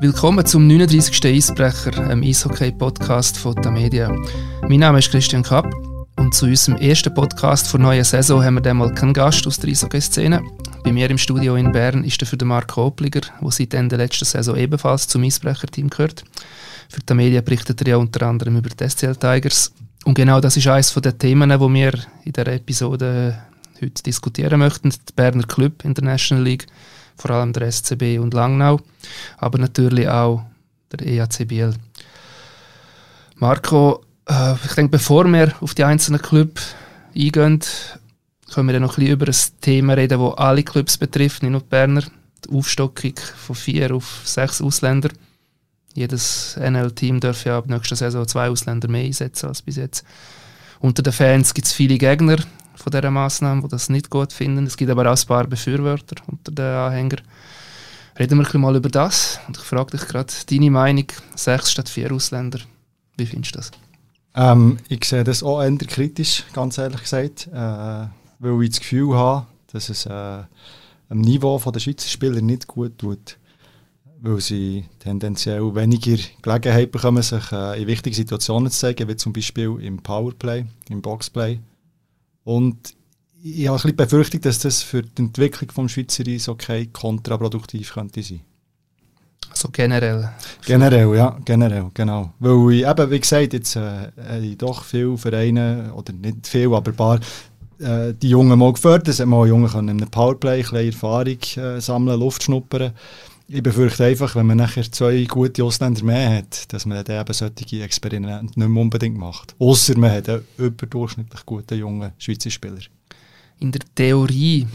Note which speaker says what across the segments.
Speaker 1: Willkommen zum 39. Eisbrecher, einem Eishockey-Podcast von der Media. Mein Name ist Christian Kapp und zu unserem ersten Podcast der neuen Saison haben wir einmal keinen Gast aus der Eishockey-Szene. Bei mir im Studio in Bern ist der für den Marco Opliger, der seit Ende letzter Saison ebenfalls zum Eisbrecher-Team gehört. Für die Media berichtet er ja unter anderem über die SCL Tigers. Und genau das ist eines der Themen, die wir in dieser Episode heute diskutieren möchten. Die Berner Club International League – vor allem der SCB und Langnau, aber natürlich auch der EACBL. Marco, äh, ich denke, bevor wir auf die einzelnen Clubs eingehen, können wir noch ein bisschen über ein Thema reden, das alle Clubs betrifft, nicht nur die Berner. Die Aufstockung von vier auf sechs Ausländer. Jedes NL-Team darf ja ab nächster Saison zwei Ausländer mehr einsetzen als bis jetzt. Unter den Fans gibt es viele Gegner, von dieser Massnahme, die das nicht gut finden. Es gibt aber auch ein paar Befürworter unter den Anhängern. Reden wir mal über das. Und ich frage dich gerade deine Meinung: sechs statt vier Ausländer. Wie findest du das?
Speaker 2: Ähm, ich sehe das auch eher kritisch, ganz ehrlich gesagt, äh, weil ich das Gefühl habe, dass es äh, am Niveau der Schweizer Spieler nicht gut tut. Weil sie tendenziell weniger Gelegenheit bekommen, sich äh, in wichtigen Situationen zu zeigen, wie zum Beispiel im Powerplay, im Boxplay und ich habe ein bisschen befürchtet, dass das für die Entwicklung des Schweizer Eishockey kontraproduktiv könnte sein.
Speaker 1: Also generell?
Speaker 2: Generell, ja, generell, genau. Weil ich eben, wie gesagt, jetzt äh, ich doch viele Vereine, oder nicht viel, aber ein paar, äh, die Jungen mal gefördert. Es mal Jungen können in einem Powerplay ein bisschen Erfahrung äh, sammeln, Luft schnuppern. Ich befürchte einfach, wenn man nachher zwei gute Ausländer mehr hat, dass man dann eben solche Experimente nicht mehr unbedingt macht. Außer man hat einen überdurchschnittlich guten jungen Schweizer Spieler.
Speaker 1: In der Theorie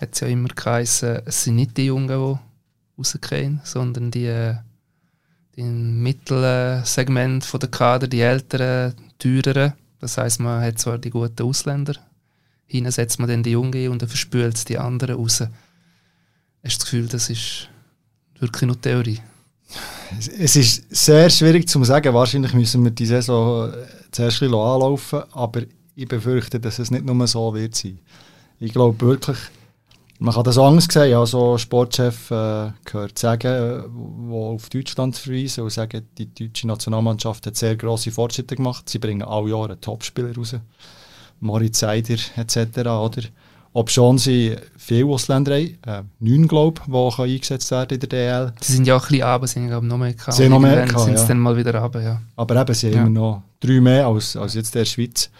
Speaker 1: hat es ja immer geheißen, es sind nicht die Jungen, die rausgehen, sondern die, die mittleren Segment der Kader, die älteren, teureren. Das heisst, man hat zwar die guten Ausländer, hinten setzt man dann die Jungen und dann verspült die anderen raus. Hast du das Gefühl, das ist wirklich nur Theorie?
Speaker 2: Es ist sehr schwierig zu sagen. Wahrscheinlich müssen wir die Saison zuerst ein anlaufen, aber ich befürchte, dass es nicht nur so wird sein. Ich glaube wirklich, man kann das Angst sehen, ja, so Sportchef äh, gehört sagen, äh, wo auf Deutschland verweisen und sagen, die deutsche Nationalmannschaft hat sehr grosse Fortschritte gemacht. Sie bringen alle Jahre Topspieler raus. Moritz Seider etc. Oder? Ob schon sie viele Ausländer haben, äh, neun glaube ich, die eingesetzt werden in der DL.
Speaker 1: Sie sind ja auch ein bisschen runter, sind glaube noch mehr
Speaker 2: gehabt. Sie noch mehr gehabt,
Speaker 1: sind ja. dann mal wieder runter, ja.
Speaker 2: Aber eben, sie ja. haben immer noch drei mehr als, als jetzt der Schweiz.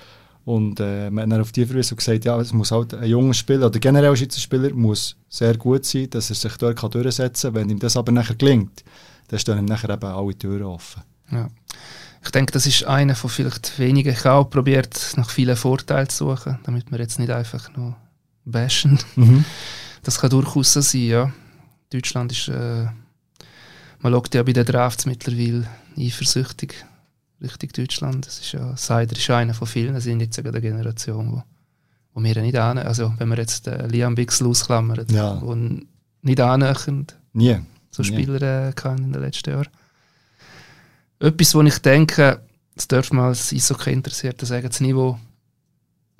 Speaker 2: Und äh, man hat dann auf die Verweise gesagt, ja, es muss halt ein junger Spieler, oder generell ein Schweizer Spieler, muss sehr gut sein, dass er sich dort kann durchsetzen kann. Wenn ihm das aber nachher gelingt, dann stehen ihm nachher eben alle Türen offen.
Speaker 1: Ja. Ich denke, das ist einer von vielleicht wenigen. Ich habe auch probiert, nach vielen Vorteilen zu suchen, damit man jetzt nicht einfach nur bashen. Mhm. Das kann durchaus so sein, ja. Deutschland ist, äh, man schaut ja bei den Drafts mittlerweile eifersüchtig Richtung Deutschland. Das ist ja, Seider ist einer von vielen, das sind jetzt sogar der Generation, wo, wo wir nicht ahnen, also wenn wir jetzt den Liam Bixel ausklammern, ja. wo nicht annähernd
Speaker 2: Nie.
Speaker 1: so Spieler äh, in den letzten Jahren. Etwas, wo ich denke, das dürfen wir als Eishockey interessiert sagen, das Niveau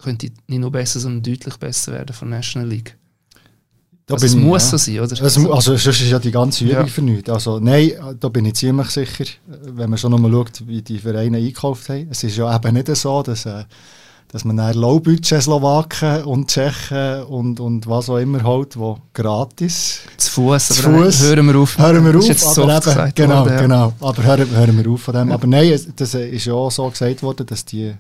Speaker 1: könnte nicht nur besser, sondern deutlich besser werden von der National League. Da also es ich, muss ja. so sein, oder?
Speaker 2: Es, also sonst ist ja die ganze Übung ja. für nichts. Also nein, da bin ich ziemlich sicher, wenn man schon nochmal schaut, wie die Vereine einkauft haben. Es ist ja eben nicht so, dass, äh, dass man dann Low-Budget Slowaken und Tschechen und, und was auch immer holt, wo gratis...
Speaker 1: Zu Fuß, zu Fuß. hören wir auf.
Speaker 2: Hören wir auf, aber eben, gesagt genau, worden, ja. genau. Aber hören, hören wir auf von dem. Aber nein, das ist ja auch so gesagt worden, dass die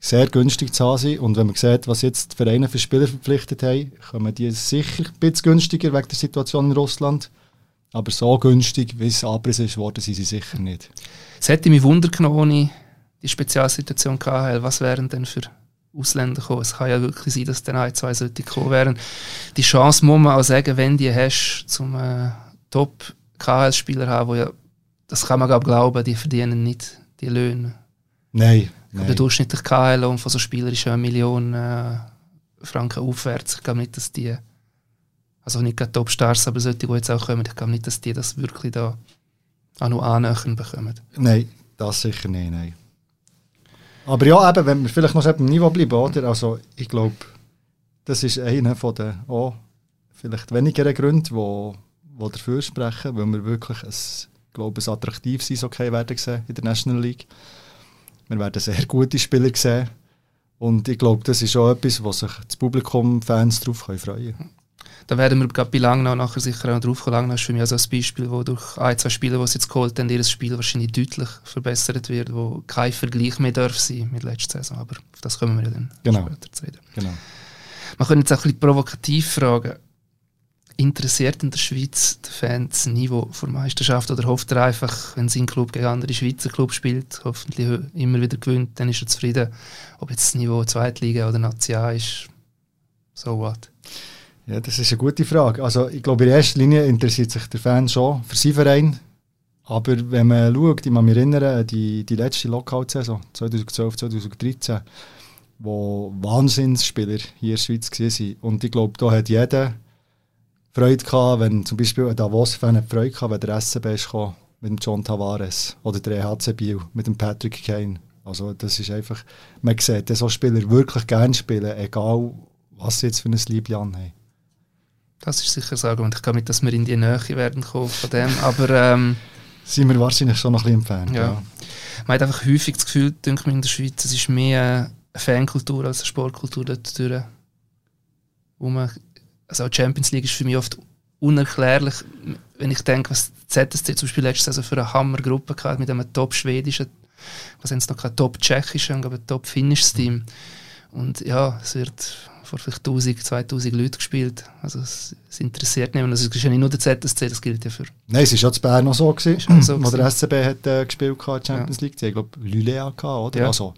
Speaker 2: sehr günstig zu haben sind. Und wenn man sieht, was jetzt die Vereine für Spieler verpflichtet haben, kommen die sicher ein bisschen günstiger wegen der Situation in Russland. Aber so günstig, wie es abgerissen ist worden, sind sie sicher nicht.
Speaker 1: Es hätte mich Wunder genommen, ohne die Spezialsituation KHL. Was wären denn für Ausländer gekommen? Es kann ja wirklich sein, dass dann ein, zwei solche kommen wären. Die Chance muss man auch sagen, wenn die hast, zum äh, Top-KHL-Spieler haben, wo ja, das kann man glaube glauben, die verdienen nicht die Löhne.
Speaker 2: Nein,
Speaker 1: Nein. Der durchschnittliche KL-Lohn von so Spielern ist ja eine Million äh, Franken aufwärts. Ich glaube nicht, dass die, also nicht gerade Topstars, aber solche, die jetzt auch kommen, ich glaube nicht, dass die das wirklich da auch noch annähern bekommen.
Speaker 2: Nein, das sicher nicht, nein. Aber ja, eben, wenn wir vielleicht noch auf dem Niveau bleiben, oder? Also, ich glaube, das ist einer von den oh, vielleicht wenigeren Gründen, wo, die dafür sprechen, weil wir wirklich ein, glaube ein attraktives Eishockey werden sehen in der National League. Wir werden sehr gute Spieler sehen. Und ich glaube, das ist auch etwas, wo sich das Publikum, Fans darauf freuen können.
Speaker 1: Da werden wir gerade bei Langnau nachher sicher auch drauf kommen. Langnau ist für mich also ein Beispiel, wo durch ein, zwei Spieler, die sie jetzt geholt haben, ihr Spiel wahrscheinlich deutlich verbessert wird, wo kein Vergleich mehr darf sein mit letzter Saison. Aber auf das kommen wir ja dann
Speaker 2: genau.
Speaker 1: später zu reden.
Speaker 2: Genau.
Speaker 1: Man könnte jetzt auch ein bisschen provokativ fragen, interessiert in der Schweiz die Fans das Niveau der Meisterschaft oder hofft er einfach, wenn sein Club gegen andere Schweizer Clubs spielt, hoffentlich immer wieder gewinnt, dann ist er zufrieden. Ob jetzt das Niveau Zweitliga oder National ist, so what?
Speaker 2: Ja, das ist eine gute Frage. Also ich glaube, in erster Linie interessiert sich der Fan schon für seinen Verein. Aber wenn man schaut, ich kann mich erinnern, die, die letzte Lockout-Saison 2012, 2013, wo Wahnsinnsspieler hier in der Schweiz waren. Und ich glaube, da hat jeder Freude gehabt, wenn zum Beispiel ein Davos-Fan Freude gehabt, wenn der SCB ist gekommen, mit dem John Tavares oder der EHC Biel mit dem Patrick Kane. Also das ist einfach, man sieht, dass so Spieler wirklich gerne spielen, egal was sie jetzt für ein Liebling haben.
Speaker 1: Das ist sicher das Argument. Ich glaube nicht, dass wir in die Nähe werden kommen von dem, aber... Ähm,
Speaker 2: Sind wir wahrscheinlich schon noch ein bisschen entfernt,
Speaker 1: ja. ja. Man hat einfach häufig das Gefühl, denke ich, in der Schweiz, es ist mehr eine Fankultur als eine Sportkultur dort durch. Wo man, also die Champions League ist für mich oft unerklärlich, wenn ich denke, was ZSC zum Beispiel letztes Jahr für eine Hammergruppe hatte, mit einem top-schwedischen, was haben sie noch kein top-tschechischen, aber top-finnisches Team. Und ja, es wird vor vielleicht 1000, 2000 Leuten gespielt. Also es, es interessiert niemand. Also es ist ja nicht nur der ZSC, das gilt ja für...
Speaker 2: Nein, es war ja zu Bern noch so, gewesen, so wo der SCB hat, äh, gespielt hat, Champions ja. League. Ich glaube, Lulea gehabt, oder? Ja. Also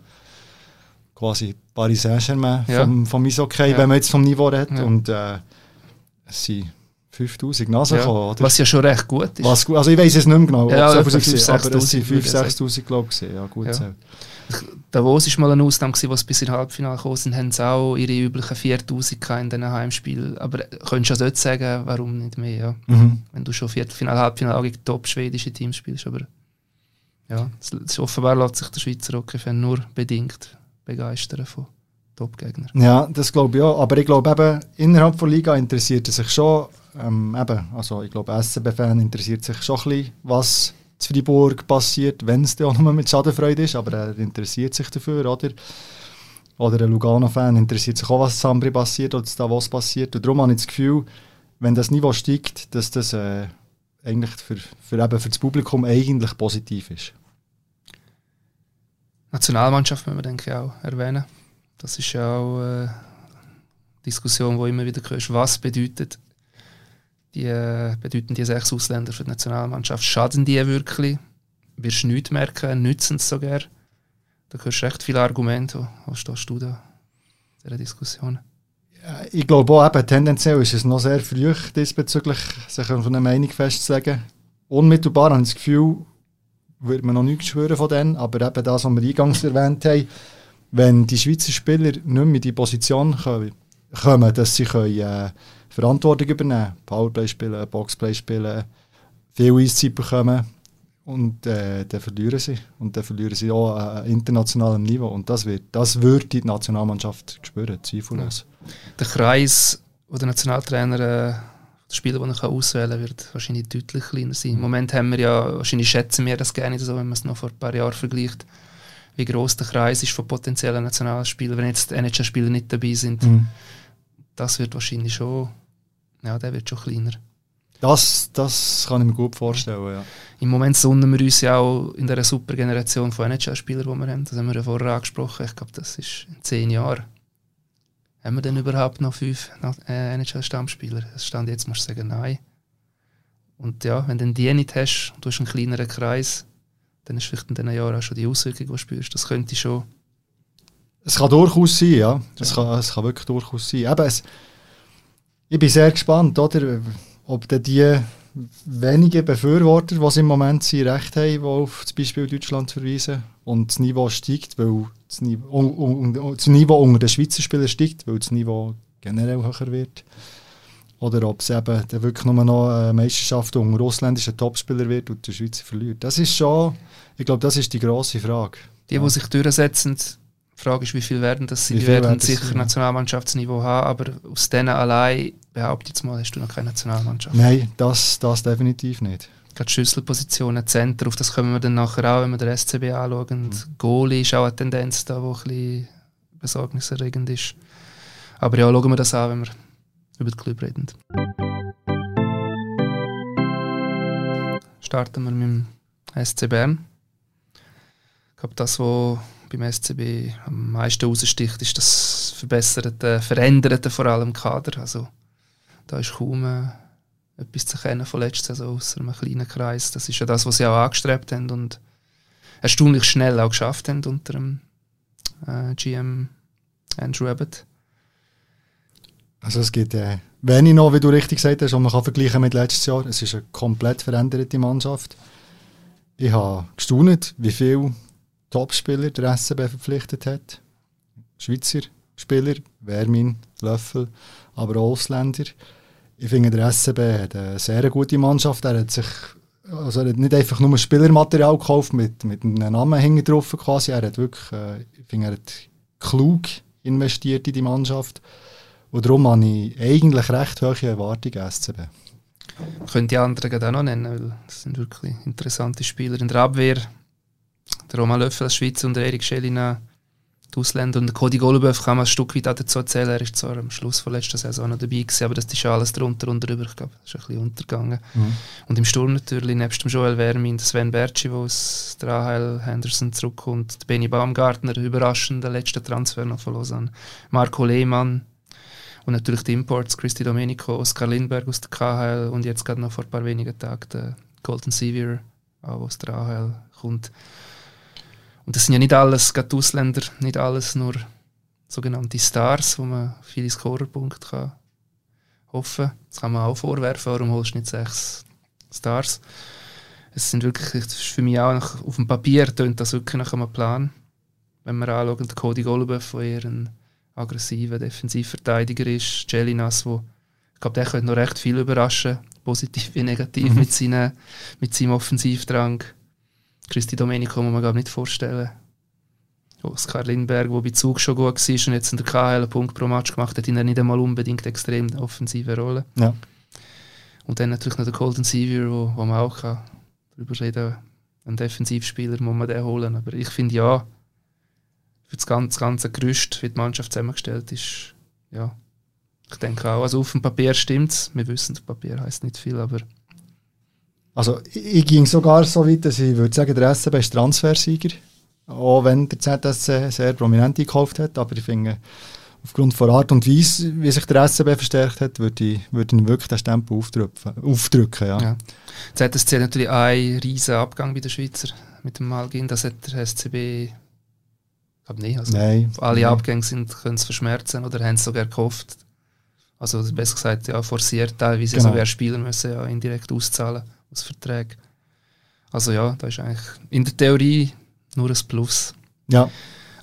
Speaker 2: quasi Paris Saint-Germain ja. vom, vom Eishockey, ja. wenn man jetzt vom Niveau redet. Und äh, es sind 5000 Nasen
Speaker 1: ja. gekommen, oder? Was ja schon recht gut ist.
Speaker 2: Was, also ich weiß es nicht mehr genau, ja, aber es sind 5'000, 6'000 glaube ich. Ja, gut ja.
Speaker 1: Davos war mal eine Ausnahme, gewesen, was bis ins Halbfinale gekommen sind, haben sie auch ihre üblichen 4000 in diesen Heimspielen. Aber könntest du ja dort sagen, warum nicht mehr, ja? Mhm. Wenn du schon Viertelfinale, Halbfinale gegen top-schwedische Teams spielst. Aber ja, das, offenbar lässt sich der Schweizer Hockey-Fan nur bedingt begeistern von Top-Gegnern.
Speaker 2: Ja, das glaube ich auch. Aber ich glaube eben, innerhalb der Liga interessiert er sich schon, ähm, eben, also ich glaube, SCB-Fan interessiert sich schon ein bisschen, was in Freiburg passiert, wenn es auch nur mit Schadenfreude ist, aber er interessiert sich dafür, oder? Oder ein Lugano-Fan interessiert sich auch, was in Sambri passiert oder da was passiert. Und darum habe ich das Gefühl, wenn das Niveau steigt, dass das äh, eigentlich für, für, eben für das Publikum eigentlich positiv ist.
Speaker 1: Nationalmannschaft müssen wir denke ich auch erwähnen. Das ist auch eine äh, Diskussion, die immer wieder hörst, was bedeutet die äh, bedeuten die sechs Ausländer für die Nationalmannschaft. Schaden die wirklich? Wirst du nichts merken? Nützen sie sogar? Da hörst du recht viele Argumente. Was stehst du da in dieser Diskussion?
Speaker 2: Ich glaube auch, eben, tendenziell ist es noch sehr früh diesbezüglich, sich auf eine Meinung festzulegen. Unmittelbar habe ich das Gefühl, würde man noch nichts schwören von denen, aber eben das, was wir eingangs erwähnt haben, wenn die Schweizer Spieler nicht mehr in die Position kommen, dass sie können, äh, Verantwortung übernehmen, Powerplay spielen, Boxplay spielen, viel Eiszeit bekommen und äh, dann verlieren sie. Und dann verlieren sie auch an internationalem Niveau. Und das, wird, das würde die Nationalmannschaft spüren, zweifellos.
Speaker 1: Ja. Der Kreis, wo der Nationaltrainer äh, das Spieler, den er auswählen kann, wird wahrscheinlich deutlich kleiner sein. Im Moment haben wir ja, wahrscheinlich schätzen wir das gerne so, wenn man es noch vor ein paar Jahren vergleicht, wie groß der Kreis ist von potenziellen Nationalspielern, wenn jetzt NHL-Spieler nicht dabei sind. Mhm. Das wird wahrscheinlich schon ja, der wird schon kleiner.
Speaker 2: Das, das kann ich mir gut vorstellen, ja.
Speaker 1: Im Moment sonnen wir uns ja auch in dieser super Generation von NHL-Spielern, die wir haben. Das haben wir ja vorher angesprochen. Ich glaube, das ist in zehn Jahren. Haben wir denn überhaupt noch fünf äh, NHL-Stammspieler? Das stand jetzt, musst du sagen, nein. Und ja, wenn du die nicht hast du hast einen kleineren Kreis, dann ist vielleicht in diesen Jahren auch schon die Auswirkung, die du spürst. Das könnte schon...
Speaker 2: Es kann durchaus sein, ja. Es, ja. Kann, es kann wirklich durchaus sein. Eben, es, ich bin sehr gespannt, oder, ob die wenigen Befürworter, die im Moment sind, recht haben, die auf das Beispiel Deutschland verweisen und das Niveau steigt, weil das Niveau, un, un, das Niveau unter den Schweizer Spielern steigt, weil das Niveau generell höher wird. Oder ob es eben dann wirklich nur noch eine Meisterschaft unter ausländischen Topspieler wird und der Schweizer verliert. Das ist schon, ich glaube, das ist die grosse Frage.
Speaker 1: Die, die sich durchsetzen, Die Frage ist, wie viel werden das sein? Die werden
Speaker 2: werden
Speaker 1: sicher
Speaker 2: sein, ja.
Speaker 1: Nationalmannschaftsniveau haben, aber aus denen allein, behaupte ich jetzt mal, hast du noch keine Nationalmannschaft.
Speaker 2: Nein, das, das definitiv nicht.
Speaker 1: Gerade Schlüsselpositionen, Center, auf das kommen wir dann nachher auch, wenn wir den SCB anschauen. Mhm. Goalie ist auch eine Tendenz da, die ein bisschen besorgniserregend ist. Aber ja, schauen wir das an, wenn wir über den Club reden. Starten wir mit dem SC Bern. Ich glaube, das, was beim SCB am meisten raussticht, ist das verbesserte, veränderte vor allem Kader. Also, da ist kaum äh, etwas zu kennen von letzter Saison, außer einem kleinen Kreis. Das ist ja das, was sie auch angestrebt haben und erstaunlich schnell auch geschafft haben unter dem äh, GM Andrew Abbott.
Speaker 2: Also es gibt äh, wenig noch, wie du richtig gesagt hast, was man kann vergleichen mit letztes Jahr. Es ist eine komplett veränderte Mannschaft. Ich habe gestaunt, wie viele Topspieler der SCB verpflichtet hat. Schweizer Spieler, Wermin, Löffel, aber auch Ausländer. Ich finde, der SCB hat eine sehr gute Mannschaft. Er hat sich also er hat nicht einfach nur Spielermaterial gekauft mit, mit einem Namen hinten drauf quasi. Er hat wirklich, äh, ich finde, er hat klug investiert in die Mannschaft. Und darum habe ich eigentlich recht hohe Erwartungen SCB.
Speaker 1: Ich könnte die anderen auch noch nennen, weil das sind wirklich interessante Spieler. In der Abwehr der Roman Löffel als Schweizer und der Erik Schelina, die Ausländer. Und der Cody Golubev kann man ein Stück weit dazu erzählen. Er ist zwar am Schluss von letzter Saison noch dabei gewesen, aber das ist alles drunter und drüber. Ich glaube, das ist ein bisschen untergegangen.
Speaker 2: Mhm.
Speaker 1: Und im Sturm natürlich, nebst dem Joel Vermin, der Sven Bertschi, der aus der AHL Henderson zurückkommt, Benny Baumgartner, überraschend, der letzte Transfer noch von Lausanne, Marco Lehmann und natürlich die Imports, Christy Domenico, Oskar Lindberg aus der KHL und jetzt gerade noch vor ein paar wenigen Tagen der Colton Sevier, auch aus der AHL kommt. Und das sind ja nicht alles, gerade Ausländer, nicht alles nur sogenannte Stars, wo man viele Scorerpunkte kann hoffen. Das kann man auch vorwerfen, warum holst du nicht sechs Stars? Es sind wirklich, das ist für mich auch nach, auf dem Papier tönt das wirklich nach einem Plan. Wenn wir anschauen, der Cody Golubev, der eher ein aggressiver Defensivverteidiger ist, Jelinas, wo ich glaube, der könnte noch recht viel überraschen, positiv wie negativ
Speaker 2: Mhm.
Speaker 1: mit, seinen, mit seinem Offensivdrang. Christi Domenico kann man glaube nicht vorstellen. Oskar Lindberg, der bei Zug schon gut war und jetzt in der KHL einen Punkt pro Match gemacht hat, in einer nicht einmal unbedingt extrem offensive Rolle.
Speaker 2: Ja.
Speaker 1: Und dann natürlich noch der Golden Sevier, wo, wo man auch kann darüber reden Ein Defensivspieler muss man den holen. Aber ich finde ja, für das ganze, ganze Gerüst, wie die Mannschaft zusammengestellt ist, ja, ich denke auch. Also auf dem Papier stimmt es. Wir wissen, das Papier heißt nicht viel, aber
Speaker 2: Also ich, ging sogar so weit, dass ich würde sagen, der SCB ist Transfersieger. Auch wenn der ZSC sehr prominent gekauft hat. Aber ich finde, aufgrund der Art und Weise, wie sich der SCB verstärkt hat, würde ich, würde ich wirklich den Stempel aufdrücken. aufdrücken ja.
Speaker 1: Ja. ZSC hat natürlich einen riesen Abgang bei den Schweizer mit dem Malgin. Das hat der SCB, ich glaube nicht. Also
Speaker 2: Nein.
Speaker 1: alle
Speaker 2: Nein.
Speaker 1: Abgänge sind, können es verschmerzen oder haben es sogar gehofft. Also besser gesagt, ja, forciert teilweise
Speaker 2: Genau.
Speaker 1: sogar Spieler müssen ja indirekt auszahlen aus Verträgen. Also ja, da ist eigentlich in der Theorie nur ein Plus.
Speaker 2: Ja.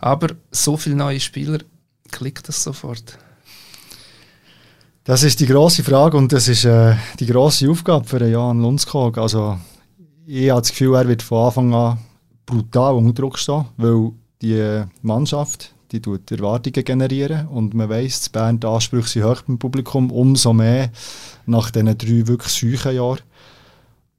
Speaker 1: Aber so viele neue Spieler, klickt das sofort?
Speaker 2: Das ist die grosse Frage und das ist äh, die grosse Aufgabe für Jan Lundskog. Also, ich habe das Gefühl, er wird von Anfang an brutal unter Druck stehen, weil die Mannschaft die tut Erwartungen generieren und man weiss, in Bern die Ansprüche sind hoch beim Publikum, umso mehr nach diesen drei wirklich seuchen Jahren.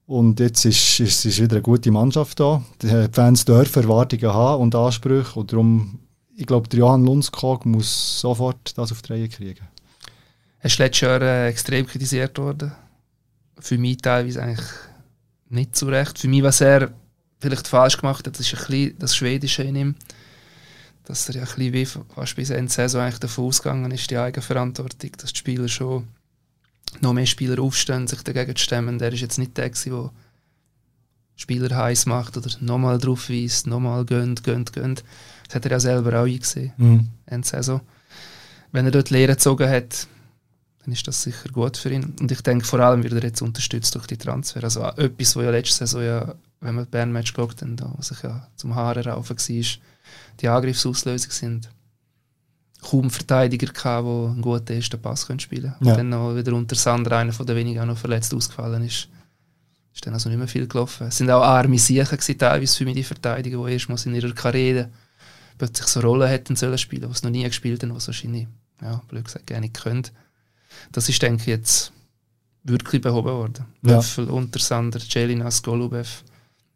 Speaker 2: Und jetzt ist, ist, ist wieder eine gute Mannschaft da. Die Fans dürfen Erwartungen haben und Ansprüche und darum, ich glaube, der Johann Lundskog muss sofort das auf die Reihe kriegen.
Speaker 1: Er ist letztes Jahr äh, extrem kritisiert worden. Für mich teilweise eigentlich nicht zu Recht. Für mich, was er vielleicht falsch gemacht hat, das ist ein bisschen das Schwedische in ihm. Dass er ja ein bisschen wie fast bis Ende Saison eigentlich davon ausgegangen ist, die Eigenverantwortung, dass die Spieler schon noch mehr Spieler aufstehen, sich dagegen zu stemmen. Der ist jetzt nicht der, der Spieler heiß macht oder nochmal drauf weist, nochmal gönnt, gönnt, gönnt. Das hat er ja selber auch eingesehen.
Speaker 2: Mhm.
Speaker 1: Ende Saison. Wenn er dort Lehre gezogen hat, dann ist das sicher gut für ihn. Und ich denke, vor allem wird er jetzt unterstützt durch die Transfer. Also auch etwas, was ja letzte Saison, ja, wenn man das Bern-Match geschaut hat, da, was ich ja zum Haare raufen war, die Angriffsauslösung sind. Kaum Verteidiger gehabt, die einen guten ersten Pass können spielen können.
Speaker 2: Ja.
Speaker 1: Und dann noch wieder unter Sander einer von den wenigen auch noch verletzt ausgefallen ist. Ist dann also nicht mehr viel gelaufen. Es sind auch arme Siechen teilweise für mich die Verteidiger, die erstmals in ihrer Karriere plötzlich so Rollen hätten sollen spielen, die es noch nie gespielt haben, was wahrscheinlich, ja, blöd gesagt, gerne nicht können. Das ist, denke ich, jetzt wirklich behoben worden.
Speaker 2: Ja.
Speaker 1: Löffel, Untersander, Jelinas, Golubev.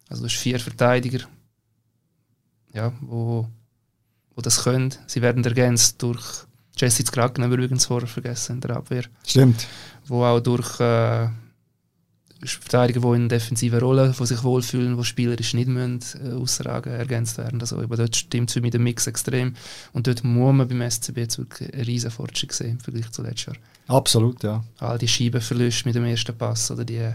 Speaker 1: Also du hast vier Verteidiger, ja, wo, wo das können. Sie werden ergänzt durch Jesse Kraken, haben wir übrigens vorher vergessen in der Abwehr,
Speaker 2: Stimmt.
Speaker 1: wo auch durch äh, Verteidiger, die in defensiven Rollen die sich wohlfühlen, die spielerisch nicht müssen, äh, ausragen, ergänzt werden. Also eben dort stimmt für mich der Mix extrem. Und dort muss man beim SCB wirklich einen riesen Fortschritt sehen im Vergleich zu letztes Jahr.
Speaker 2: Absolut, ja.
Speaker 1: All die Scheibenverluste mit dem ersten Pass oder die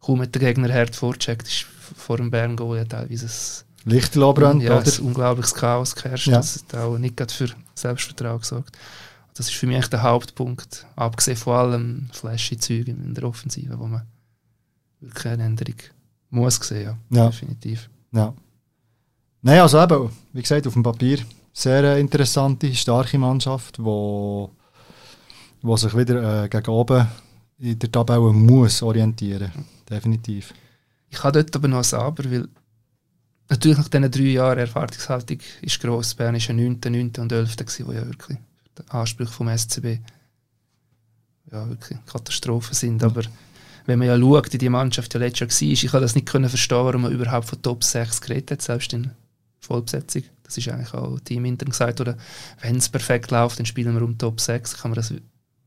Speaker 1: kaum mit der Gegner hart vorcheckt, ist vor dem Bern Goal ja teilweise ein,
Speaker 2: Lichterloh brennt,
Speaker 1: ja,
Speaker 2: oder?
Speaker 1: ein unglaubliches Chaos geherrscht.
Speaker 2: Ja.
Speaker 1: Das hat auch nicht gerade für Selbstvertrauen gesorgt. Das ist für mich der Hauptpunkt, abgesehen von allem flashy Zeug in der Offensive, wo man wirklich eine Änderung muss sehen, ja,
Speaker 2: Ja.
Speaker 1: definitiv.
Speaker 2: Ja. Nein, also eben, wie gesagt, auf dem Papier sehr äh, interessante, starke Mannschaft, wo, wo sich wieder äh, gegen oben in der Tabelle muss orientieren. Definitiv.
Speaker 1: Ich habe dort aber noch ein Aber, weil natürlich nach diesen drei Jahren Erwartungshaltung ist gross. Bern war ja 9., 9. und 11. gewesen, wo ja wirklich die Ansprüche vom SCB ja, wirklich Katastrophen sind. Aber wenn man ja schaut, wie die Mannschaft ja letztes Jahr war, ich kann das nicht können verstehen, warum man überhaupt von Top 6 geredet hat, selbst in Vollbesetzung. Das ist eigentlich auch teamintern gesagt. Oder wenn es perfekt läuft, dann spielen wir um Top 6. Kann man das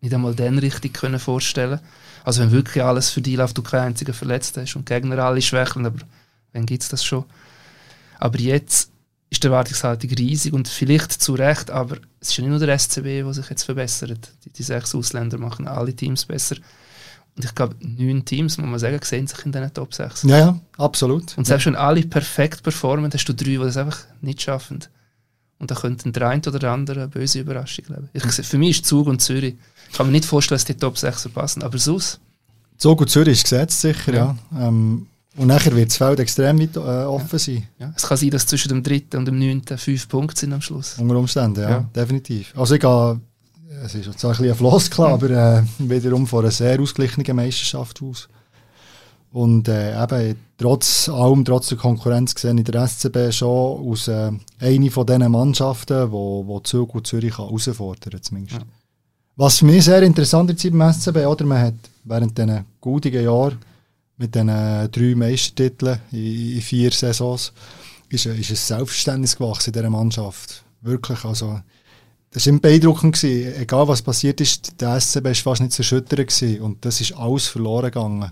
Speaker 1: nicht einmal dann richtig können vorstellen. Also wenn wirklich alles für dich läuft, du keinen einzigen Verletzten hast und Gegner alle schwächeln, aber wann gibt es das schon? Aber jetzt ist die Erwartungshaltung riesig und vielleicht zu Recht, aber es ist ja nicht nur der SCB, der sich jetzt verbessert. Die, die sechs Ausländer machen alle Teams besser. Und ich glaube, neun Teams, muss man sagen, sehen sich in diesen Top 6.
Speaker 2: Ja, ja, absolut.
Speaker 1: Und selbst wenn alle perfekt performen, hast du drei, die das einfach nicht schaffen. Und da könnte der eine oder der andere eine böse Überraschung leben. Ich, für mich ist Zug und Zürich. Ich kann mir nicht vorstellen, dass die Top 6 verpassen. Aber sonst,
Speaker 2: Zug und Zürich ist gesetzt, sicher, ja.
Speaker 1: Ja.
Speaker 2: Ähm, und nachher wird das Feld extrem weit äh, offen sein,
Speaker 1: ja, es kann sein, dass zwischen dem dritten und dem neunten fünf Punkte sind am Schluss.
Speaker 2: unter Umständen, ja,
Speaker 1: Ja.
Speaker 2: definitiv. Also ich gehe, es ist zwar ein bisschen ein Floskel, aber äh, wiederum von einer sehr ausgeglichenen Meisterschaft aus. Und äh, eben, trotz allem, trotz der Konkurrenz gesehen in der SCB schon aus äh, eine von diesen Mannschaften, wo, wo Zug und Zürich kann herausfordern kann, zumindest.
Speaker 1: Ja.
Speaker 2: Was für mich sehr interessant ist beim SCB, oder? Man hat während diesen gutigen Jahren mit diesen drei Meistertiteln in, in vier Saisons ist, ist ein Selbstverständnis gewachsen in dieser Mannschaft. Wirklich, also das war beeindruckend. Gewesen. Egal was passiert ist, der SCB war fast nicht zu erschüttern gewesen. und das ist alles verloren gegangen.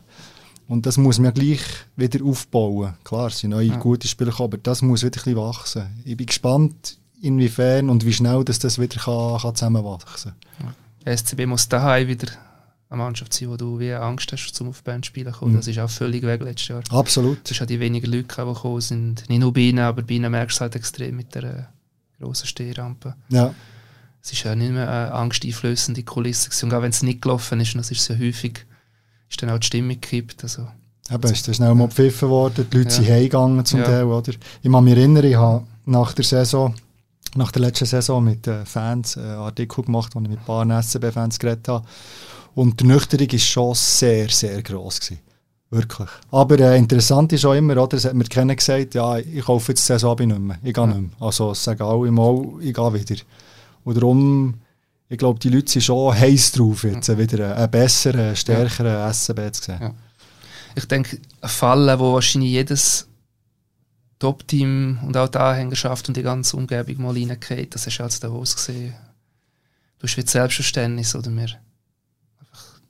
Speaker 2: Und das muss man ja gleich wieder aufbauen. Klar, es sind neue
Speaker 1: Ja.
Speaker 2: gute Spieler gekommen, aber das muss wieder ein bisschen wachsen. Ich bin gespannt, inwiefern und wie schnell das, das wieder kann, kann zusammenwachsen
Speaker 1: Der SCB muss daheim wieder eine Mannschaft sein, wo du wie Angst hast, zum auf Band spielen zu kommen.
Speaker 2: Mhm.
Speaker 1: Das ist auch völlig weg letztes Jahr.
Speaker 2: Absolut.
Speaker 1: Es ist auch die wenigen Leute, die gekommen sind. Nicht nur bei ihnen, aber bei ihnen merkst du es halt extrem mit der äh, grossen Stehrampe.
Speaker 2: Ja,
Speaker 1: Es ist ja nicht mehr eine angsteinflößende Kulisse. Und auch wenn es nicht gelaufen ist, und das ist sehr häufig, ist dann auch die Stimmung gekippt. Also,
Speaker 2: eben, ist dann schnell mal gepfiffen worden, die Leute
Speaker 1: Ja.
Speaker 2: sind heimgegangen zum
Speaker 1: Ja.
Speaker 2: Teil. Oder? Ich kann mich erinnern, ich habe nach der Saison, nach der letzten Saison mit den Fans äh, einen Artikel gemacht, wo ich mit ein paar SCB-Fans geredet habe. Und die Nüchterung war schon sehr, sehr gross. Gewesen. Wirklich. Aber äh, interessant ist auch immer, oder? Es hat mir keiner gesagt, ja, ich kaufe jetzt die Saison nicht mehr. Ich gehe
Speaker 1: Ja.
Speaker 2: nicht mehr. Also es sagen alle mal, ich gehe wieder. Und darum, ich glaube, die Leute sind schon heiß drauf, jetzt wieder einen besseren, stärkeren SCB zu sehen.
Speaker 1: Ja. ich denke, ein Fall, wo wahrscheinlich jedes Top-Team und auch die Anhängerschaft und die ganze Umgebung mal reingeht, das hast du als Davos gesehen. Du hast wie das Selbstverständnis, oder wir,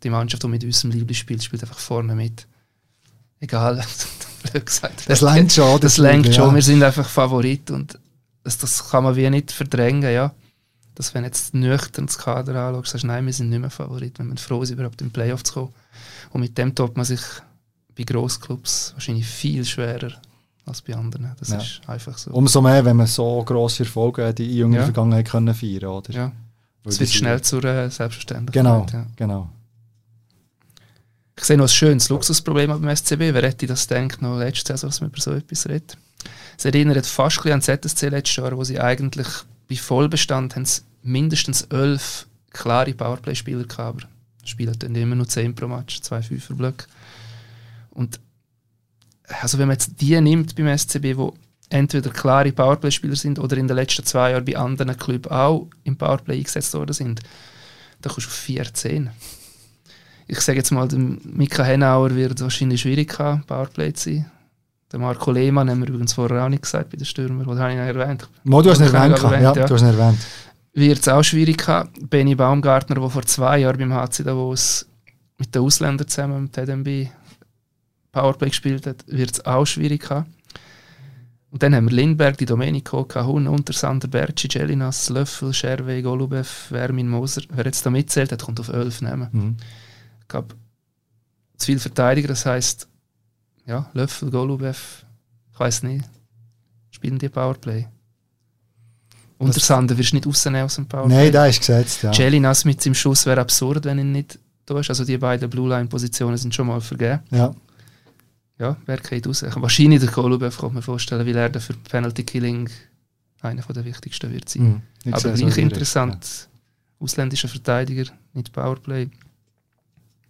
Speaker 1: die Mannschaft, die mit unserem Liebling spielt, spielt einfach vorne mit. Egal, blöd gesagt.
Speaker 2: Das lenkt schon, oder?
Speaker 1: Das lenkt schon,
Speaker 2: Ja.
Speaker 1: wir sind einfach Favorit und das, das kann man wie nicht verdrängen, ja. Dass wenn jetzt nüchtern das Kader anschaust, sagst du, nein, wir sind nicht mehr Favorit, wenn wir froh sind, überhaupt in den Playoff zu kommen. Und mit dem tut man sich bei Grossclubs wahrscheinlich viel schwerer als bei anderen. Das
Speaker 2: Ja.
Speaker 1: ist einfach so.
Speaker 2: Umso mehr, wenn man so grosse Erfolge in die jüngeren
Speaker 1: Ja.
Speaker 2: Vergangenheit können feiern oder?
Speaker 1: ja, es wird
Speaker 2: das-
Speaker 1: schnell zur äh, Selbstverständlichkeit.
Speaker 2: Genau,
Speaker 1: Ja.
Speaker 2: genau.
Speaker 1: Ich sehe noch ein schönes Luxusproblem beim SCB. Wer hätte das denkt, noch letzte Saison, dass man über so etwas redet? Es erinnert fast an ZSC letztes Jahr, wo sie eigentlich bei Vollbestand haben sie mindestens elf klare Powerplay-Spieler gehabt. aber Spielen dann immer nur 10 pro Match, zwei Fünferblöcke. Und also wenn man jetzt die nimmt beim SCB, wo entweder klare Powerplay-Spieler sind oder in den letzten zwei Jahren bei anderen Clubs auch im Powerplay eingesetzt worden sind, dann kommst du auf 14. Ich sage jetzt mal, der Mika Henauer wird wahrscheinlich schwierig haben, Powerplay zu sein. Der Marco Lehmann haben wir übrigens vorher auch nicht gesagt bei den Stürmern, oder habe ich ihn erwähnt?
Speaker 2: Mo, du hast ihn erwähnt,
Speaker 1: erwähnt,
Speaker 2: ja,
Speaker 1: ja.
Speaker 2: du hast ihn erwähnt.
Speaker 1: Wird es auch schwierig haben. Benny Baumgartner, der vor zwei Jahren beim HC Davos mit den Ausländern zusammen mit TDMB Powerplay gespielt hat, wird es auch schwierig haben. Und dann haben wir Lindberg, die Domenico, Kahun, Untersander, Berci, Gelinas, Löffel, Scherwe, Golubev, Vermin, Moser. Wer jetzt da mitzählt, der kommt auf 11 Namen.
Speaker 2: Mhm.
Speaker 1: Ich glaube, zu viele Verteidiger, das heisst, ja, Löffel, Golubev, ich weiß nicht, spielen die Powerplay. Untersander wirst du nicht rausnehmen aus dem Powerplay.
Speaker 2: Nein, der ist gesetzt, ja.
Speaker 1: Gelinas mit seinem Schuss wäre absurd, wenn ihn nicht tust. Also die beiden Blue Line Positionen sind schon mal vergeben.
Speaker 2: ja.
Speaker 1: Ja, wer geht raus? Wahrscheinlich der Golubev kann man vorstellen, weil er für Penalty Killing einer der wichtigsten wird sein.
Speaker 2: Mhm.
Speaker 1: Aber gleich interessant. Ausländischer Verteidiger, nicht Powerplay.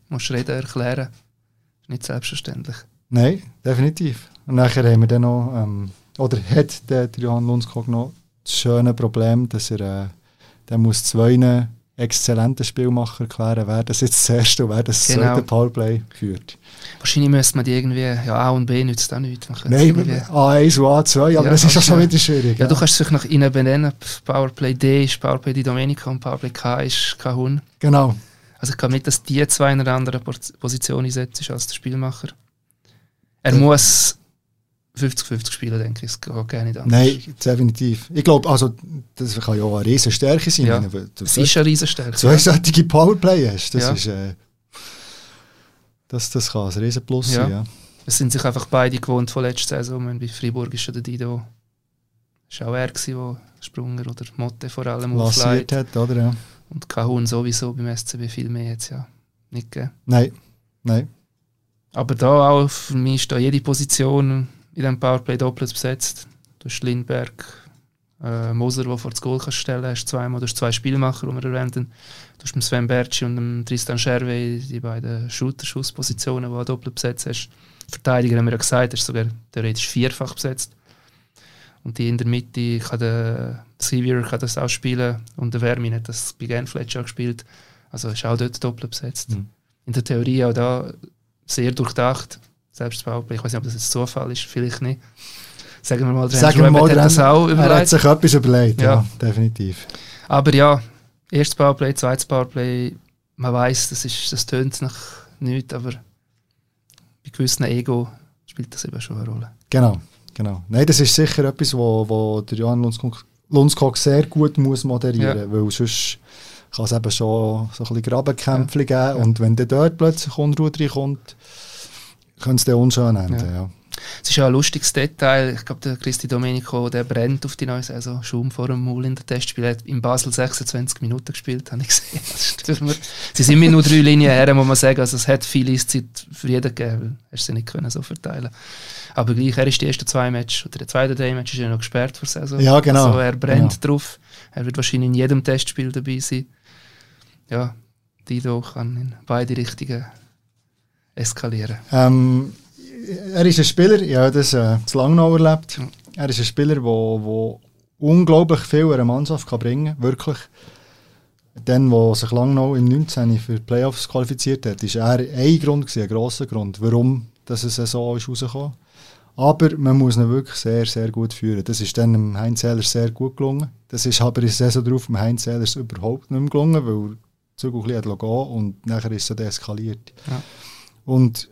Speaker 1: Musst reden, erklären. Ist nicht selbstverständlich.
Speaker 2: Ja. Nein, definitiv. Und nachher haben wir dann noch, ähm, oder hat der, der Johann Lundskog noch das schöne Problem, dass er äh, der muss zwei exzellenten Spielmacher erklären, wer das jetzt das erste und wer das
Speaker 1: Genau.
Speaker 2: zweite Powerplay führt.
Speaker 1: Wahrscheinlich müsste man die irgendwie, ja, A und B nützt auch nichts.
Speaker 2: Nein,
Speaker 1: irgendwie-
Speaker 2: A1 und A2, aber
Speaker 1: Ja,
Speaker 2: das ist ja schon wieder schwierig.
Speaker 1: ja, du kannst dich nach innen benennen. Powerplay D ist Powerplay Di Domenica und Powerplay K ist Kahun.
Speaker 2: Genau.
Speaker 1: Also ich glaube nicht, dass die zwei in einer anderen Pos- Position einsetzt als der Spielmacher. Er
Speaker 2: Ja.
Speaker 1: muss 50-50 spielen, denke ich. Es geht gar nicht anders.
Speaker 2: Nein, definitiv. Ich glaube, also, das kann ja auch eine riesen Stärke sein.
Speaker 1: Ja. Es ist eine Riesenstärke.
Speaker 2: zwei solche Powerplay hast. Das
Speaker 1: Ja.
Speaker 2: ist, äh, das, das kann ein riesen Plus
Speaker 1: Ja.
Speaker 2: sein. Ja.
Speaker 1: Es sind sich einfach beide gewohnt von letzter Saison. Bei Freiburg ist schon der Dido. Das war auch er, der Sprunger oder Motte vor allem aufleitet.
Speaker 2: hat, oder? Ja.
Speaker 1: Und Kahun sowieso beim SCB viel mehr jetzt ja nicht gegeben.
Speaker 2: Nein, nein.
Speaker 1: Aber da auch für mich ist da jede Position in diesem Powerplay doppelt besetzt. Du hast Lindberg, äh, Moser, der vor das Goal kannst stellen hast zweimal. Du hast zwei Spielmacher, die wir erwähnt haben. Du hast Sven Berci und Tristan Scherwe die beiden Shooter-Schusspositionen, die du doppelt besetzt hast. Verteidiger haben wir ja gesagt, ist sogar theoretisch vierfach besetzt. Und die in der Mitte kann der Xavier kann das auch spielen und der Vermin hat das bei Genfletch auch gespielt. Also ist auch dort doppelt besetzt.
Speaker 2: Mhm.
Speaker 1: In der Theorie auch da sehr durchdacht. Selbst Powerplay, ich weiß nicht, ob das jetzt Zufall ist, vielleicht nicht. Sagen wir mal, der
Speaker 2: Sagen
Speaker 1: Andrew
Speaker 2: wir mal,
Speaker 1: Abbott
Speaker 2: der
Speaker 1: hat das auch
Speaker 2: er hat
Speaker 1: überlegt.
Speaker 2: sich etwas überlegt. Ja,
Speaker 1: Ja.
Speaker 2: definitiv.
Speaker 1: Aber ja, erstes Powerplay, zweites Powerplay, man weiß, das, ist, das tönt nach nichts, aber bei gewissen Ego spielt das eben schon eine Rolle.
Speaker 2: Genau, genau. Nein, das ist sicher etwas, wo, wo der Johann Lundskog, Lundskog sehr gut muss moderieren muss, weil sonst kann es eben schon so ein bisschen Grabenkämpfe geben und wenn dann dort plötzlich Unruhe reinkommt, könnte es dann unschön enden.
Speaker 1: Ja.
Speaker 2: Ja.
Speaker 1: Es ist ja ein lustiges Detail. Ich glaube, der Christi Domenico, der brennt auf die neue Saison. Schaum vor dem Maul in der Testspiel. Er hat in Basel 26 Minuten gespielt, habe ich gesehen. Sie sind mir nur drei Linien her, muss man sagen. Also es hat viel Eiszeit für jeden gegeben, weil er sie nicht können so verteilen Aber gleich, er ist die ersten zwei Matches, oder der zweite drei Match ist ja noch gesperrt für die Saison.
Speaker 2: Ja, genau.
Speaker 1: Also er brennt
Speaker 2: Genau.
Speaker 1: drauf. Er wird wahrscheinlich in jedem Testspiel dabei sein. Ja, Dido kann in beide Richtungen eskalieren.
Speaker 2: Ähm, er ist ein Spieler, ich habe das äh, zu Langnau erlebt.
Speaker 1: Ja.
Speaker 2: Er ist ein Spieler, der wo, wo unglaublich viel einer Mannschaft kann bringen kann, wirklich. Dann, wo sich Langnau im 19 für die Playoffs qualifiziert hat, ist er ein Grund, gewesen, ein grosser Grund, warum dass es so ist rausgekommen. Aber man muss ihn wirklich sehr, sehr gut führen. Das ist dann dem Heinz Ehlers sehr gut gelungen. Das ist aber in der Saison drauf dem Heinz Ehlers überhaupt nicht mehr gelungen, weil Zug ein bisschen gehen und nachher ist es dann eskaliert.
Speaker 1: Ja.
Speaker 2: Und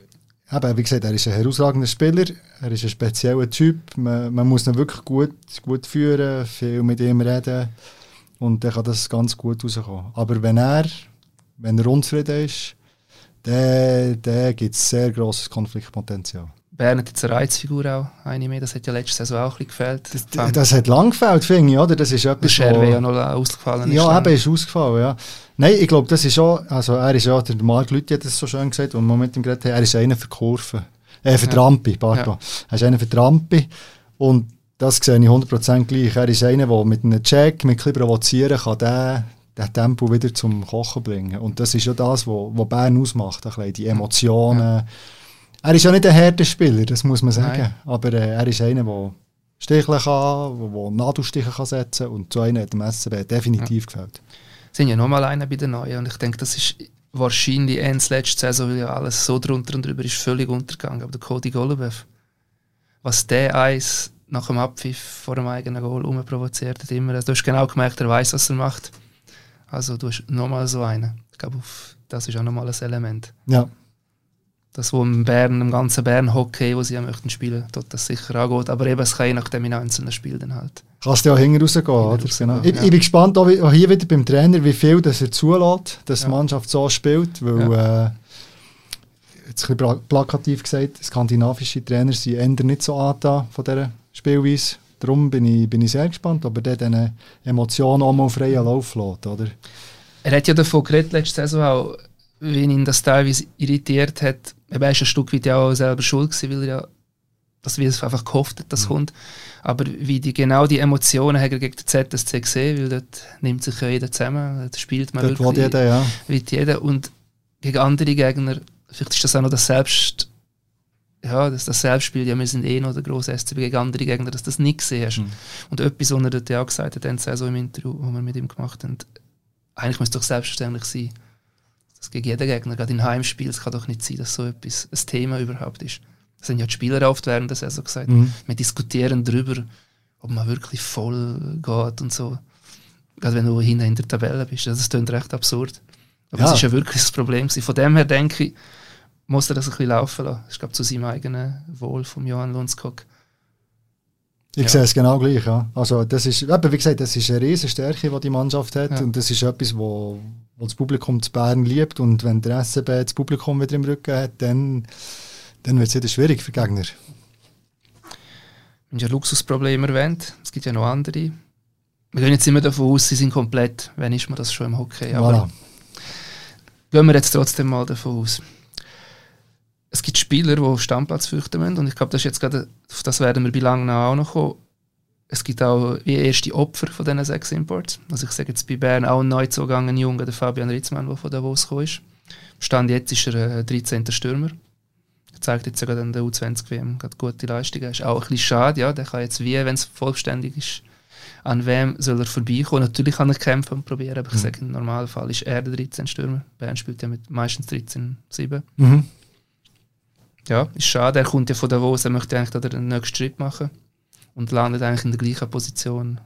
Speaker 2: eben, wie gesagt, er ist ein herausragender Spieler, er ist ein spezieller Typ, man, man muss ihn wirklich gut, gut führen, viel mit ihm reden und dann kann das ganz gut rauskommen. Aber wenn er, wenn er unzufrieden ist, dann, dann gibt es sehr grosses Konfliktpotenzial.
Speaker 1: Bern hat jetzt eine Reizfigur auch, eine mehr. Das hat ja letzte Saison auch ein bisschen gefehlt.
Speaker 2: Das, das hat lang gefällt, finde ich, oder? Das ist
Speaker 1: der
Speaker 2: etwas,
Speaker 1: Scherwe
Speaker 2: wo-
Speaker 1: ja noch ausgefallen
Speaker 2: Ja,
Speaker 1: ist.
Speaker 2: eben ist ausgefallen, ja. Nein, ich glaube, das ist schon, also er ist ja, der Marc Lüthi hat das so schön gesagt, als wir mit ihm geredet haben, er ist einer für Kurven. Äh, für
Speaker 1: Ja.
Speaker 2: Trampi, pardon. Er ist einer für Trampi und das sehe ich 100% gleich. Er ist einer, der mit einem Check, mit ein bisschen provozieren kann, den, den Tempo wieder zum Kochen bringen. Und das ist ja das, was Bern ausmacht, ein bisschen, die Emotionen. Er ist ja nicht ein harter Spieler, das muss man sagen.
Speaker 1: Nein.
Speaker 2: Aber äh, er ist einer, der Sticheln kann, der Nadelstiche kann setzen kann. Und so einer hat dem SCB definitiv ja. gefällt.
Speaker 1: sind ja nochmal einer bei den Neuen und ich denke, das ist wahrscheinlich ends letzte Saison, weil ja alles so drunter und drüber ist, völlig untergegangen. Aber der Cody Golubev, was der Eis nach dem Abpfiff vor dem eigenen Goal umprovoziert hat, immer, also du hast genau gemerkt, er weiß, was er macht. Also du hast nochmal so einen. Ich glaube, das ist auch nochmal ein Element.
Speaker 2: Ja
Speaker 1: das, wo im Bern, im ganzen Bern-Hockey, wo sie ja möchten spielen, dort das sicher angeht. Aber eben, es kann je nachdem in einzelnen Spielen dann halt.
Speaker 2: Kannst du ja hinten rausgehen, oder? Genau. Ich, ja. ich, bin gespannt, auch, hier wieder beim Trainer, wie viel das er zulässt, dass ja. die Mannschaft so spielt, weil, ja. äh, jetzt ein bisschen plakativ gesagt, skandinavische Trainer sind eher nicht so angetan von dieser Spielweise. Darum bin ich, bin ich sehr gespannt, ob er diese Emotionen auch mal freien Lauf lässt, oder?
Speaker 1: Er hat ja davon geredet, letzte Saison auch, wie ihn das teilweise irritiert hat, er war ein Stück weit ja auch selber schuld gewesen, weil er ja dass wir es einfach gehofft hat, dass mhm. kommt. Aber wie die, genau die Emotionen hat er gegen den ZSC gesehen, weil dort nimmt sich ja jeder zusammen, dort spielt man
Speaker 2: dort wirklich jeder, ja.
Speaker 1: wie jeder. Und gegen andere Gegner, vielleicht ist das auch noch das Selbst, ja, das, das Selbstspiel, ja, wir sind eh noch der grosse SCB gegen andere Gegner, dass du das nicht gesehen hast. Mhm. Und etwas, was er dort ja auch gesagt hat, dann so im Interview, das wir mit ihm gemacht haben, eigentlich muss es doch selbstverständlich sein, das gegen jeden Gegner, gerade in Heimspielen, es kann doch nicht sein, dass so etwas ein Thema überhaupt ist. Das sind ja die Spieler oft während der Saison gesagt. Mhm. Wir diskutieren darüber, ob man wirklich voll geht und so. Gerade wenn du hinten in der Tabelle bist. Das klingt recht absurd. Aber ja. das ist ja wirklich das Problem. Von dem her denke ich, muss er das ein bisschen laufen lassen. Ich glaube, zu seinem eigenen Wohl von Johann Lundskog.
Speaker 2: Ich ja. sehe es genau gleich. Ja. Also das ist, wie gesagt, das ist eine riesige Stärke, die die Mannschaft hat. Ja. Und das ist etwas, wo, wo das Publikum zu Bern liebt. Und wenn der SCB das Publikum wieder im Rücken hat, dann, dann wird es wieder schwierig für Gegner.
Speaker 1: Du hast ja Luxusprobleme erwähnt. Es gibt ja noch andere. Wir gehen jetzt immer davon aus, sie sind komplett. Wenn ist man das schon im Hockey? Aber voilà. gehen wir jetzt trotzdem mal davon aus es gibt Spieler, die Stammplatz fürchten müssen. Und ich glaube, das ist jetzt gerade, auf das werden wir bei Langnau auch noch kommen. Es gibt auch wie erste Opfer von diesen sechs Imports. Also ich sage jetzt bei Bern auch ein Neuzugang, ein Junge, der Fabian Ritzmann, der von Davos gekommen ist. Stand jetzt ist er ein 13. Stürmer. Er zeigt jetzt sogar an der U20-WM gute Leistungen. Ist auch ein bisschen schade, ja. Der kann jetzt wie, wenn es vollständig ist, an wem soll er vorbeikommen. Natürlich kann er kämpfen und probieren, aber ich mhm. sage, im Normalfall ist er der 13. Stürmer. Bern spielt ja mit meistens 13-7. Mhm ja, ist schade. Er kommt ja von Davos, er möchte eigentlich den nächsten Schritt machen und landet eigentlich in der gleichen Position,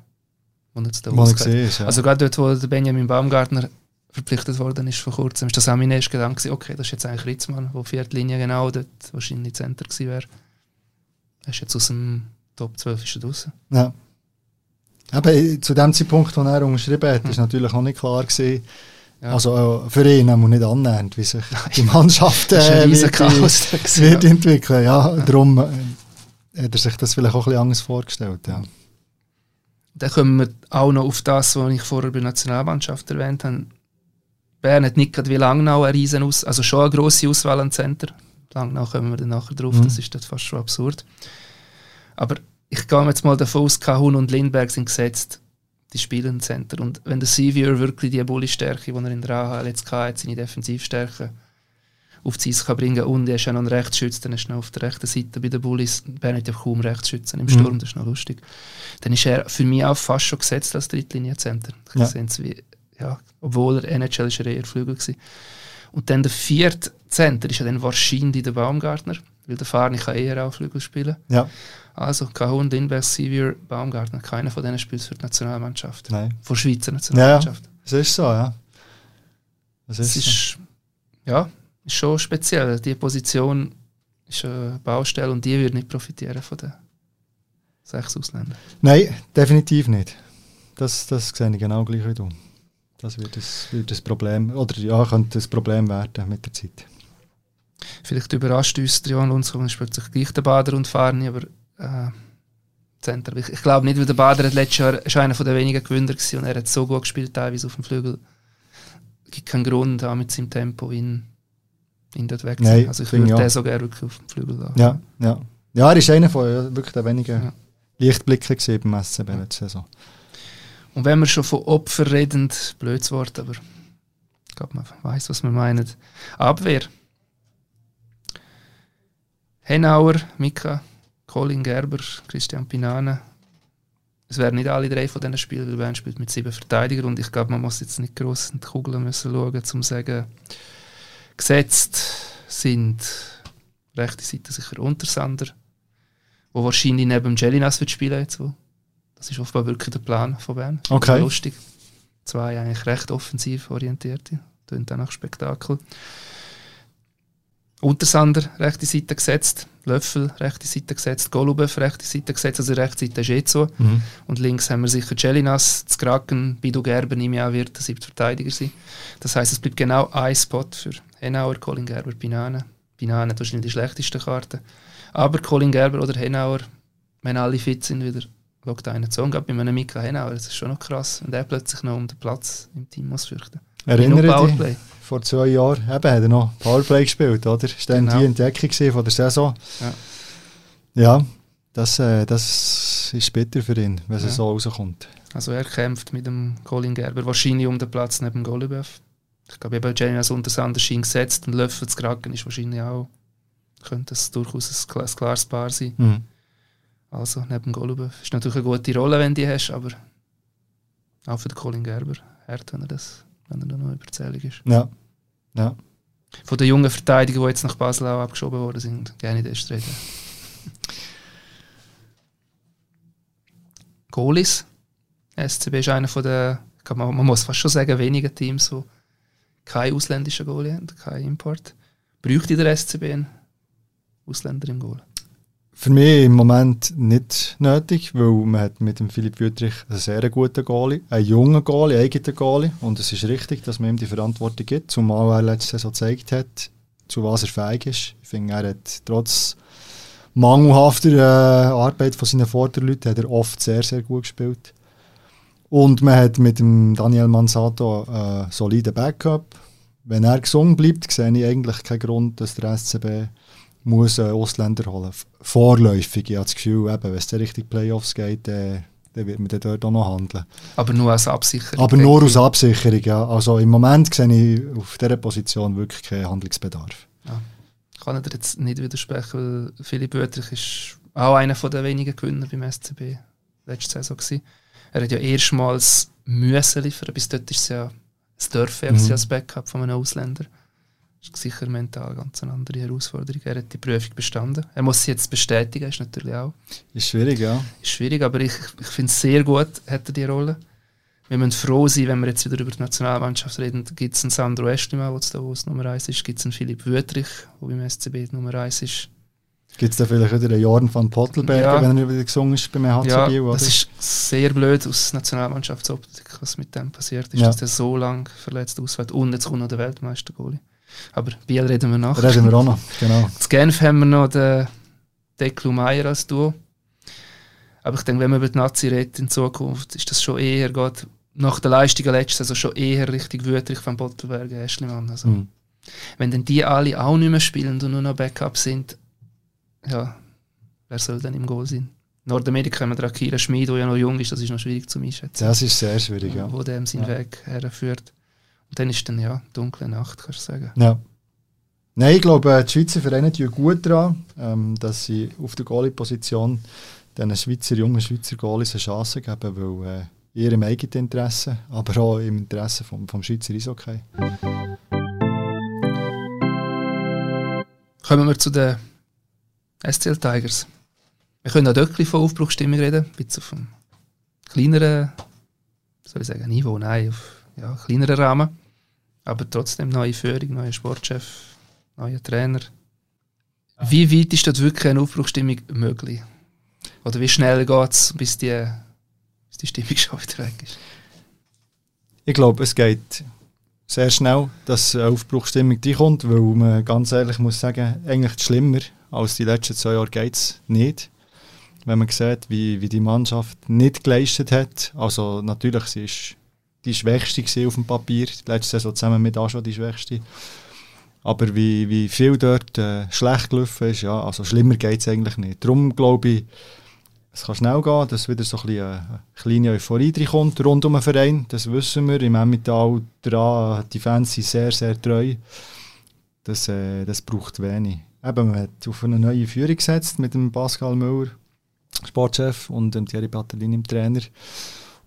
Speaker 2: wo er zu Davos
Speaker 1: ist, ja. Also gerade dort, wo der Benjamin Baumgartner verpflichtet worden ist vor kurzem, ist das auch mein erster Gedanke okay, das ist jetzt eigentlich Ritzmann, wo vierte Linie genau dort wahrscheinlich Center gewesen wäre. Er ist jetzt aus dem Top 12 ist er draußen.
Speaker 2: Ja. Aber zu dem Zeitpunkt, wo er unterschrieben hat, hm. ist natürlich auch nicht klar gewesen, ja. Also äh, für ihn muss nicht annähernd, wie sich die Mannschaft äh, wird, wird entwickeln. Ja, darum äh, hat er sich das vielleicht auch ein bisschen anders vorgestellt. Ja.
Speaker 1: Dann kommen wir auch noch auf das, was ich vorher bei der Nationalmannschaft erwähnt habe. Bern hat nicht gerade wie Langnau eine riesen Aus also schon eine grosse Auswahl an Center. Langnau kommen wir dann nachher drauf, mhm. das ist das fast schon absurd. Aber ich gehe jetzt mal davon aus, Kahun und Lindberg sind gesetzt die spielen Center. Und wenn der Sevier wirklich die Bulli-Stärke, die er in der AHL jetzt hatte, seine Defensivstärke auf die Eis kann bringen und er ist ja noch ein Rechtsschütze, dann ist er noch auf der rechten Seite bei den Bullies. Bern hat ja kaum Rechtsschützen im Sturm, mhm. das ist noch lustig. Dann ist er für mich auch fast schon gesetzt als Drittlinie-Center. Ja. Ja, obwohl er NHL ist er eher Flügel war. Und dann der vierte Center ist ja dann wahrscheinlich der Baumgartner, weil der Fahrni kann eher auch Flügel spielen.
Speaker 2: Ja.
Speaker 1: Also Kahun, Lindbergh, Sevier, Baumgartner, keiner von denen spielt für die Nationalmannschaft.
Speaker 2: Nein.
Speaker 1: Für die Schweizer Nationalmannschaft.
Speaker 2: Ja, das ist so, ja.
Speaker 1: Das ist, ist ja, ist schon speziell. Die Position ist eine Baustelle und die würde nicht profitieren von den sechs Ausländern.
Speaker 2: Nein, definitiv nicht. Das, das sehe ich genau gleich wie du. Das wird das, wird das Problem, oder ja, könnte das Problem werden mit der Zeit.
Speaker 1: Vielleicht überrascht uns Johann Lundskog, spielt sich gleich der Bader und Farni, aber äh, Center. Ich, ich glaube nicht, weil der Bader hat letztes Jahr schon einer der wenigen Gewinner war und er hat so gut gespielt, teilweise auf dem Flügel. Es gibt keinen Grund, auch mit seinem Tempo ihn, ihn dort wegzunehmen. Also ich würde ja. den so gerne wirklich auf dem Flügel
Speaker 2: da. Ja, ja. ja, er ist einer von ja, wirklich der wenigen ja. Lichtblicke beim SCB ja. letzte Saison.
Speaker 1: Und wenn wir schon von Opfer reden, blödes Wort, aber ich glaube, man weiß, was wir meinen. Abwehr. Henauer, Mika, Colin Gerber, Christian Pinane. Es wären nicht alle drei von diesen Spielen, weil Bern spielt mit sieben Verteidigern und ich glaube, man muss jetzt nicht gross in die Kugeln müssen schauen, um zu sagen, gesetzt sind rechte Seite sicher Untersander, wo wahrscheinlich neben Jelinas wird spielen jetzt. Wo. Das ist offenbar wirklich der Plan von Bern.
Speaker 2: Okay.
Speaker 1: Lustig. Zwei eigentlich recht offensiv orientierte. Tönt dann nach Spektakel. Untersander rechte Seite gesetzt, Löffel rechte Seite gesetzt, Golubev rechte Seite gesetzt, also rechte Seite ist eh so.
Speaker 2: Mhm.
Speaker 1: Und links haben wir sicher Jelinas, Kraken, Bidu Gerber, nehme ich an, wird der siebte Verteidiger sein. Das heißt, es bleibt genau ein Spot für Henauer, Colin Gerber, Binane. Binane wahrscheinlich die schlechteste Karte. Aber Colin Gerber oder Henauer, wenn alle fit sind, wieder schaut einer zu. Und gerade bei einem Mika Henauer, das ist schon noch krass, wenn der plötzlich noch um den Platz im Team muss fürchten.
Speaker 2: Erinnere
Speaker 1: Genug
Speaker 2: dich,
Speaker 1: Powerplay.
Speaker 2: vor zwei Jahren eben, hat er noch Powerplay gespielt, oder? Das war dann
Speaker 1: Genau.
Speaker 2: die Entdeckung von der Saison.
Speaker 1: Ja.
Speaker 2: Ja, das, äh, das ist bitter für ihn, wenn es
Speaker 1: Ja.
Speaker 2: so rauskommt.
Speaker 1: Also er kämpft mit dem Colin Gerber wahrscheinlich um den Platz neben dem Golubev. Ich glaube eben Jelinas unter Sanderschein gesetzt und Löffel zu Kraken ist wahrscheinlich auch, könnte es durchaus ein klares Paar sein.
Speaker 2: Mhm.
Speaker 1: Also neben dem Golubev. Ist natürlich eine gute Rolle, wenn du die hast, aber auch für den Colin Gerber hart, wenn er das, wenn er da noch überzählig ist.
Speaker 2: Ja. ja.
Speaker 1: Von den jungen Verteidigern, die jetzt nach Basel auch abgeschoben worden sind, gerne ersten reden. Goalies. SCB ist einer von glaub, man, man muss fast schon sagen, wenigen Teams, die keinen ausländischen Goalie haben, keinen Import. Bräuchte der SCB einen Ausländer im Goal?
Speaker 2: Für mich im Moment nicht nötig, weil man hat mit dem Philipp Wüttrich einen sehr guten Goalie, einen jungen Goalie, einen eigenen Goalie und es ist richtig, dass man ihm die Verantwortung gibt, zumal er letzte Saison gezeigt hat, zu was er fähig ist. Ich finde, er hat trotz mangelhafter äh, Arbeit von seinen Vorderleuten hat er oft sehr, sehr gut gespielt. Und man hat mit dem Daniel Mansato einen soliden Backup. Wenn er gesund bleibt, sehe ich eigentlich keinen Grund, dass der SCB muss einen Ausländer holen. Vorläufig, ich habe das Gefühl, eben, wenn es dann Richtung Playoffs geht, äh, dann wird man dann dort auch noch handeln.
Speaker 1: Aber nur als Absicherung.
Speaker 2: Aber nur aus Absicherung, ja. Also im Moment sehe ich auf dieser Position wirklich keinen Handlungsbedarf.
Speaker 1: Ich kann dir jetzt nicht widersprechen, weil Philipp Wüttrich ist auch einer den wenigen Gewinner beim SCB letzte Saison gewesen. Er hat ja erstmals müssen liefern, bis dort ist es ja das Dürfen
Speaker 2: Mhm.
Speaker 1: als Backup von einem Ausländer. Das ist sicher mental ganz eine andere Herausforderung. Er hat die Prüfung bestanden. Er muss sie jetzt bestätigen, ist natürlich auch
Speaker 2: Ist schwierig, ja.
Speaker 1: ist schwierig, aber ich, ich finde es sehr gut, hat er die Rolle. Wir müssen froh sein, wenn wir jetzt wieder über die Nationalmannschaft reden, gibt es einen Sandro Estima, der da es Nummer 1 ist, gibt es einen Philipp Wüttrich, der beim SCB die Nummer 1 ist.
Speaker 2: Gibt es da vielleicht wieder einen Jordan van Pottelberger,
Speaker 1: Ja.
Speaker 2: wenn er wieder gesungen ist beim HC
Speaker 1: Ja,
Speaker 2: oder?
Speaker 1: das ist sehr blöd aus Nationalmannschaftsoptik, was mit dem passiert ist,
Speaker 2: Ja.
Speaker 1: dass der so lange verletzt ausfällt. Und jetzt kommt noch der Weltmeister-Goalie. Aber Biel reden wir nach.
Speaker 2: Da reden wir auch noch, genau.
Speaker 1: In Genf haben wir noch den Declu Meier als Duo. Aber ich denke, wenn man über die Nazi redet in Zukunft, ist das schon eher geht nach der Leistung letztes also schon eher richtig Wüterich von Bottelberger, Eschlimann. Also,
Speaker 2: Mhm.
Speaker 1: Wenn dann die alle auch nicht mehr spielen und nur noch Backup sind, ja, wer soll dann im Goal sein? In Nordamerika haben wir den Akira Schmid, der ja noch jung ist, das ist noch schwierig zu einschätzen,
Speaker 2: Das ist sehr schwierig, ja.
Speaker 1: wo dem seinen
Speaker 2: Ja.
Speaker 1: Weg herführt. Und dann ist dann ja dunkle Nacht, kannst du sagen.
Speaker 2: Ja. Nein, ich glaube, äh, die Schweizer Vereine tun gut daran, ähm, dass sie auf der Goalie-Position diesen Schweizer, jungen Schweizer Goalies eine Chance geben, weil äh, ihrem eigenen Interesse, aber auch im Interesse vom, vom Schweizer Eishockey.
Speaker 1: Kommen wir zu den SCL Tigers. Wir können auch dort von Aufbruchstimmung reden, ein bisschen auf einem kleineren, soll ich sagen, Niveau, nein, auf ja, kleineren Rahmen. Aber trotzdem neue Führung, neuer Sportchef, neuer Trainer. Wie weit ist dort wirklich eine Aufbruchstimmung möglich? Oder wie schnell geht es, bis die, bis die Stimmung schon wieder weg ist?
Speaker 2: Ich glaube, es geht sehr schnell, dass eine Aufbruchstimmung kommt, weil man ganz ehrlich muss sagen, eigentlich schlimmer als die letzten zwei Jahre geht es nicht. Wenn man sieht, wie, wie die Mannschaft nicht geleistet hat. Also natürlich, sie ist die Schwächste auf dem Papier, die letzte Saison zusammen mit schon die Schwächste. Aber wie, wie viel dort äh, schlecht gelaufen ist, ja, also schlimmer geht es eigentlich nicht. Darum glaube ich, es kann schnell gehen, dass wieder so ein bisschen eine kleine Euphorie kommt rund um den Verein. Das wissen wir. Im Emmental dran, die Fans sind sehr, sehr treu. Das, äh, das braucht wenig. eben, man hat auf eine neue Führung gesetzt mit dem Pascal Müller, Sportchef, und dem Thierry Patellini, im Trainer.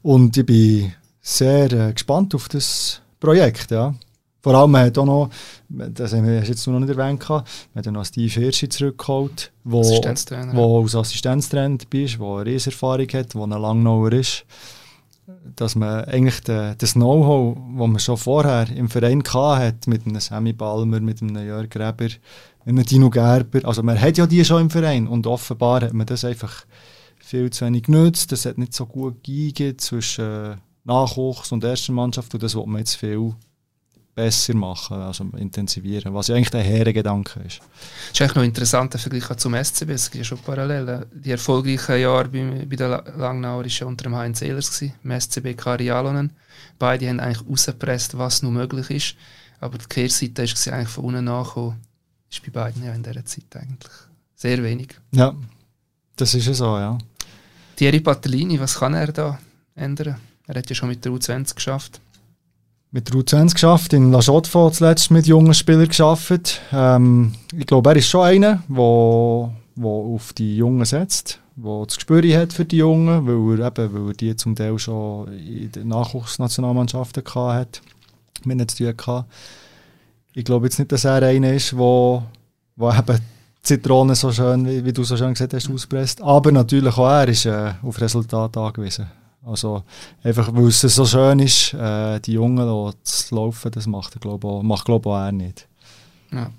Speaker 2: Und ich bin sehr äh, gespannt auf das Projekt, ja. Vor allem, man hat auch noch, das haben wir jetzt noch nicht erwähnt, man hat noch Steve Hirschi zurückgeholt, wo, wo als Assistenztrainer dabei ist, der eine Rieserfahrung hat, der ein Langnauer ist. Dass man eigentlich de, das Know-how, das man schon vorher im Verein hatte, mit einem Sammy Balmer, mit einem Jörg Gräber, mit einem Dino Gerber, also man hat ja die schon im Verein und offenbar hat man das einfach viel zu wenig genutzt, das hat nicht so gut gegeben zwischen äh, Nachwuchs und erster Mannschaft und das wird man jetzt viel besser machen, also intensivieren, was ja eigentlich der Herrengedanke ist.
Speaker 1: Das ist eigentlich noch interessant, der Vergleich zum SCB, es gibt ja schon Parallelen. Die erfolgreichen Jahre bei, bei der Langnauer waren ja unter dem Heinz Ehlers, im SCB Kari Alonen. Beide haben eigentlich rausgepresst, was nur möglich ist, aber die Kehrseite ist eigentlich von unten nachgekommen, ist bei beiden ja in dieser Zeit eigentlich sehr wenig.
Speaker 2: Ja, das ist ja so, ja.
Speaker 1: Thierry Patellini, was kann er da ändern? Er hat ja schon mit der U20 geschafft
Speaker 2: mit der U20 geschafft, in La Chaux-de-Fonds zuletzt mit jungen Spielern geschafft. Ähm, ich glaube, er ist schon einer, der auf die Jungen setzt, der das Gespür hat für die Jungen, weil er, eben, weil er die zum Teil schon in den Nachwuchsnationalmannschaften hatte, mit nicht zu tun Ich glaube jetzt nicht, dass er einer ist, der, der eben Zitronen so schön, wie, wie, du so schön gesagt hast, auspresst. Aber natürlich auch er ist äh, auf Resultate angewiesen. Also einfach, weil es so schön ist, äh, die Jungen zu laufen, das macht, er, glaub, auch, macht glaube auch er nicht.
Speaker 1: Ja.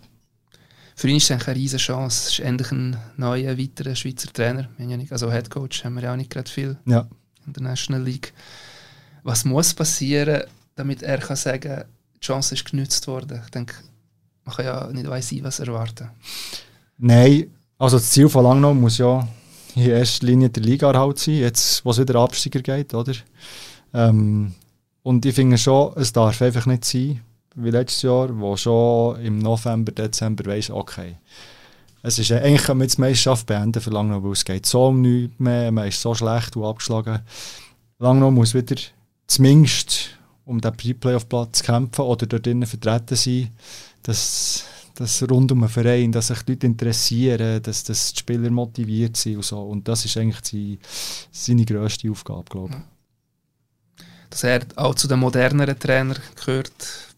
Speaker 1: Für ihn ist es eine riesige Chance. Es ist endlich ein neuer, weiterer Schweizer Trainer. Wir haben ja nicht, also Head Coach haben wir ja auch nicht gerade viel
Speaker 2: ja.
Speaker 1: in der National League. Was muss passieren, damit er kann sagen die Chance ist genützt worden? Ich denke, man kann ja nicht weiss was erwarten.
Speaker 2: Nein, also das Ziel von Langnau muss ja in erster Linie der Liga-Erhalt sein, jetzt, wo es wieder Absteiger geht, oder? Ähm, und ich finde schon, es darf einfach nicht sein, wie letztes Jahr, wo schon im November, Dezember weiss, okay, es ist eigentlich kann man die Meisterschaft beenden für Langnau, weil es geht so um nichts mehr, man ist so schlecht und abgeschlagen. Langnau muss wieder zumindest um den Pre-Playoff-Platz kämpfen oder dort drinnen vertreten sein. Das, das rund um den Verein, dass sich die Leute interessieren, dass, dass die Spieler motiviert sind und so. Und das ist eigentlich die, seine grösste Aufgabe, glaube ich.
Speaker 1: Dass er auch zu den moderneren Trainern gehört.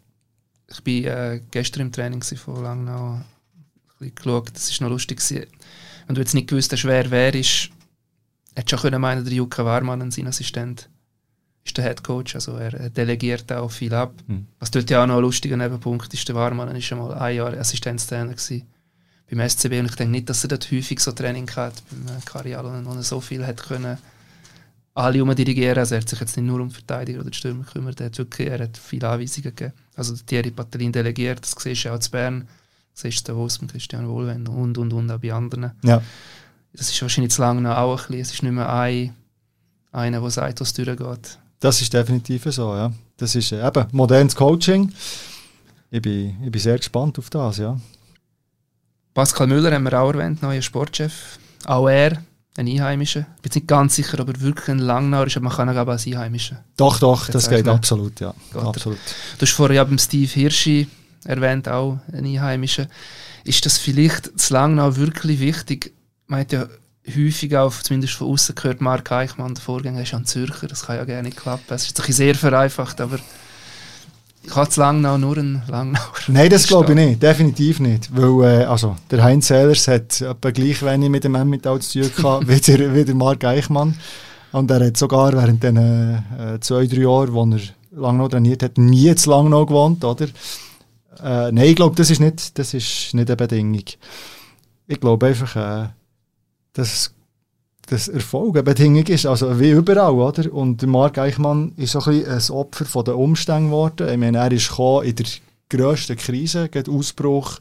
Speaker 1: Ich war äh, gestern im Training von Langnau, ein bisschen geschaut, das war noch lustig. Wenn du jetzt nicht gewusst hast, wer wer ist, hättest du schon meinen, der Jukka Warmann, sein Assistent ist der Head Coach, also er delegiert auch viel ab. Mhm. Was dort ja auch noch ein lustiger Nebenpunkt ist, der Warmann ist schon mal ein Jahr Assistenztrainer gewesen beim SCB und ich denke nicht, dass er dort häufig so Training hat, beim Karial und er so viel hat können alle dirigieren, also er hat sich jetzt nicht nur um Verteidiger oder Stürmer gekümmert, er hat wirklich, er hat viele Anweisungen gegeben. Also Thierry Patellin delegiert, das siehst du auch zu Bern, das siehst du Davos mit Christian Wohlwend und und und auch bei anderen.
Speaker 2: Ja.
Speaker 1: Das ist wahrscheinlich zu lange noch auch ein bisschen, es ist nicht mehr ein, einer, der sagt, was durchgeht.
Speaker 2: Das ist definitiv so, ja. Das ist äh, eben modernes Coaching. Ich bin, ich bin sehr gespannt auf das, ja.
Speaker 1: Pascal Müller haben wir auch erwähnt, neuer Sportchef. Auch er, ein Einheimischer. Ich bin nicht ganz sicher, ob er wirklich ein Langnauer ist, aber man kann ihn auch als Einheimischer.
Speaker 2: Doch, doch, das geht absolut, ja. absolut.
Speaker 1: Du hast vorher ja beim Steve Hirschi erwähnt, auch ein Einheimischer. Ist das vielleicht das Langnau wirklich wichtig? Man hat ja häufig auch, zumindest von außen gehört, Mark Eichmann, der Vorgänger ist ein Zürcher, das kann ja gerne nicht klappen. Es ist ein sehr vereinfacht, aber ich habe zu Langnau nur einen Langnauer.
Speaker 2: Nein, das glaube ich nicht, definitiv nicht. Weil, äh, also, der Heinz Sellers hat etwa gleich wenig mit dem Emmental zu tun gehabt wie, der, wie der Mark Eichmann. Und er hat sogar während den äh, zwei, drei Jahren, wo er Langnau trainiert hat, nie zu Langnau gewohnt, oder? Äh, nein, ich glaube, das ist nicht, das ist nicht eine Bedingung. Ich glaube einfach, äh, dass das Erfolg eine Bedingung ist, also wie überall, oder? Und Marc Eichmann ist so ein, ein Opfer von den Umständen geworden. Ich meine, er ist in der grössten Krise, der Ausbruch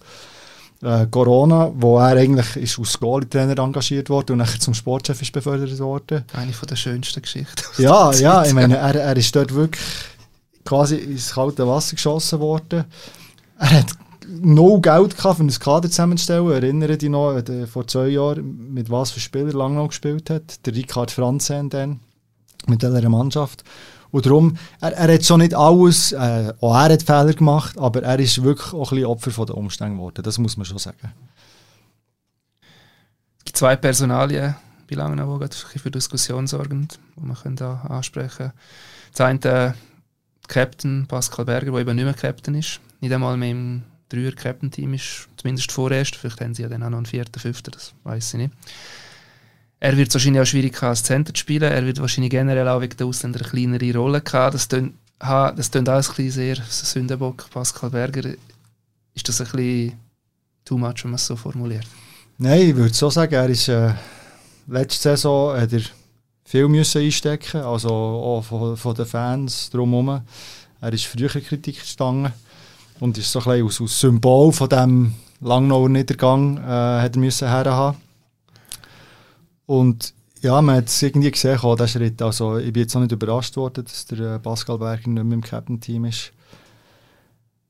Speaker 2: äh, Corona, wo er eigentlich ist als Goalie-Trainer engagiert wurde und nachher zum Sportchef ist befördert worden.
Speaker 1: Eine von der schönsten Geschichten.
Speaker 2: Ja, ja, ich meine, er, er ist dort wirklich quasi ins kalte Wasser geschossen worden. Er hat no Geld gehabt, um ein Kader zusammenzustellen. Erinnere dich noch, äh, vor zwei Jahren, mit was für Spieler noch gespielt hat. Der Ricard Franzen dann, mit dieser Mannschaft. Und darum, er, er hat schon nicht alles, äh, auch er hat Fehler gemacht, aber er ist wirklich auch ein bisschen Opfer von den Umständen geworden. Das muss man schon sagen.
Speaker 1: zwei Personalien bei Langenau, die für Diskussion sorgen, die man da ansprechen können. Das eine, der Captain Pascal Berger, der eben nicht mehr Captain ist, nicht einmal mehr im Dreier-Captain-Team ist, zumindest vorerst. Vielleicht haben sie ja dann auch noch einen vierten, fünften, das weiß ich nicht. Er wird wahrscheinlich auch schwierig haben, als Center zu spielen. Er wird wahrscheinlich generell auch wegen der Ausländer eine kleinere Rolle haben. Das klingt, das klingt alles ein bisschen sehr Sündenbock, Pascal Berger. Ist das ein bisschen too much, wenn man es so formuliert?
Speaker 2: Nein, ich würde so sagen, er ist äh, letzte Saison hat er viel müssen einstecken, also auch von, von den Fans drumherum. Er ist früher Kritik gestanden und ist so ein bisschen aus, Symbol von dem Langnauer Niedergang äh, hat er müssen herhaben. Und ja, man hat es irgendwie gesehen, auch, Schritt. Also, ich bin jetzt auch nicht überrascht worden, dass der äh, Pascal Berger nicht mehr im Captain-Team ist.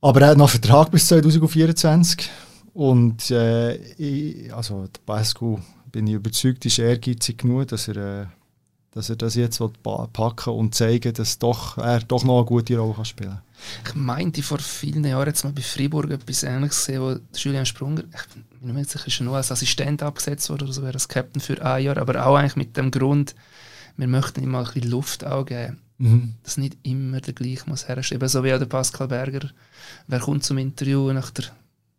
Speaker 2: Aber er hat noch Vertrag bis 2024. Und äh, ich, also der Pascal, bin ich überzeugt, ist ehrgeizig genug, dass er, äh, dass er das jetzt packen und zeigen dass doch, er doch noch eine gute Rolle kann spielen kann.
Speaker 1: Ich meinte vor vielen Jahren jetzt mal bei Freiburg etwas Ähnliches gesehen, wo Julian Sprunger, ich bin mir sicher, ist nur als Assistent abgesetzt worden oder so, wäre als Captain für ein Jahr, aber auch eigentlich mit dem Grund, wir möchten ihm mal ein bisschen Luft auch geben. Mhm. Dass nicht immer der gleiche muss herstellen. So wie auch der Pascal Berger. Wer kommt zum Interview nach der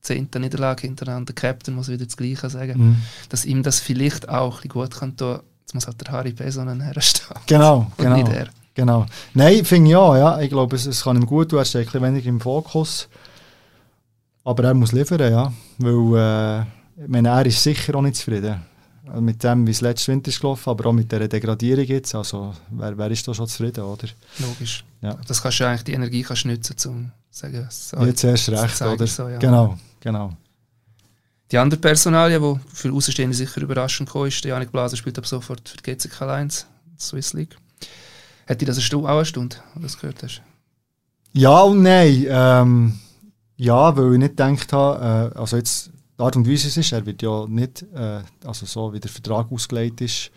Speaker 1: zehnten Niederlage hintereinander, der Captain muss wieder das Gleiche sagen. Mhm. Dass ihm das vielleicht auch ein bisschen gut kann tun. Jetzt muss halt der Harry Pesonen herstellen.
Speaker 2: Genau, genau. Nicht er. Genau. Nein, finde ich auch, ja. Ich glaube, es, es kann ihm gut tun, er steht ein weniger im Fokus. Aber er muss liefern, ja. Weil, äh, ich meine, er ist sicher auch nicht zufrieden. Mit dem, wie es letztes Winter ist gelaufen, aber auch mit dieser Degradierung jetzt. Also, wer, wer ist da schon zufrieden, oder?
Speaker 1: Logisch. Ja. Das kannst du eigentlich, die Energie kannst du nutzen, um zu sagen,
Speaker 2: so, Jetzt erst recht, oder?
Speaker 1: So, ja.
Speaker 2: Genau, genau.
Speaker 1: Die andere Personalie, die für Außenstehende sicher überraschend kam, ist, Janik Blaser spielt ab sofort für die GCK 1, Swiss League. Hätte das eine Stunde, auch eine Stunde, wo du das gehört hast?
Speaker 2: Ja und nein. Ähm, ja, weil ich nicht gedacht habe, äh, also jetzt die Art und Weise es ist, er wird ja nicht, äh, also so wie der Vertrag ausgelegt ist,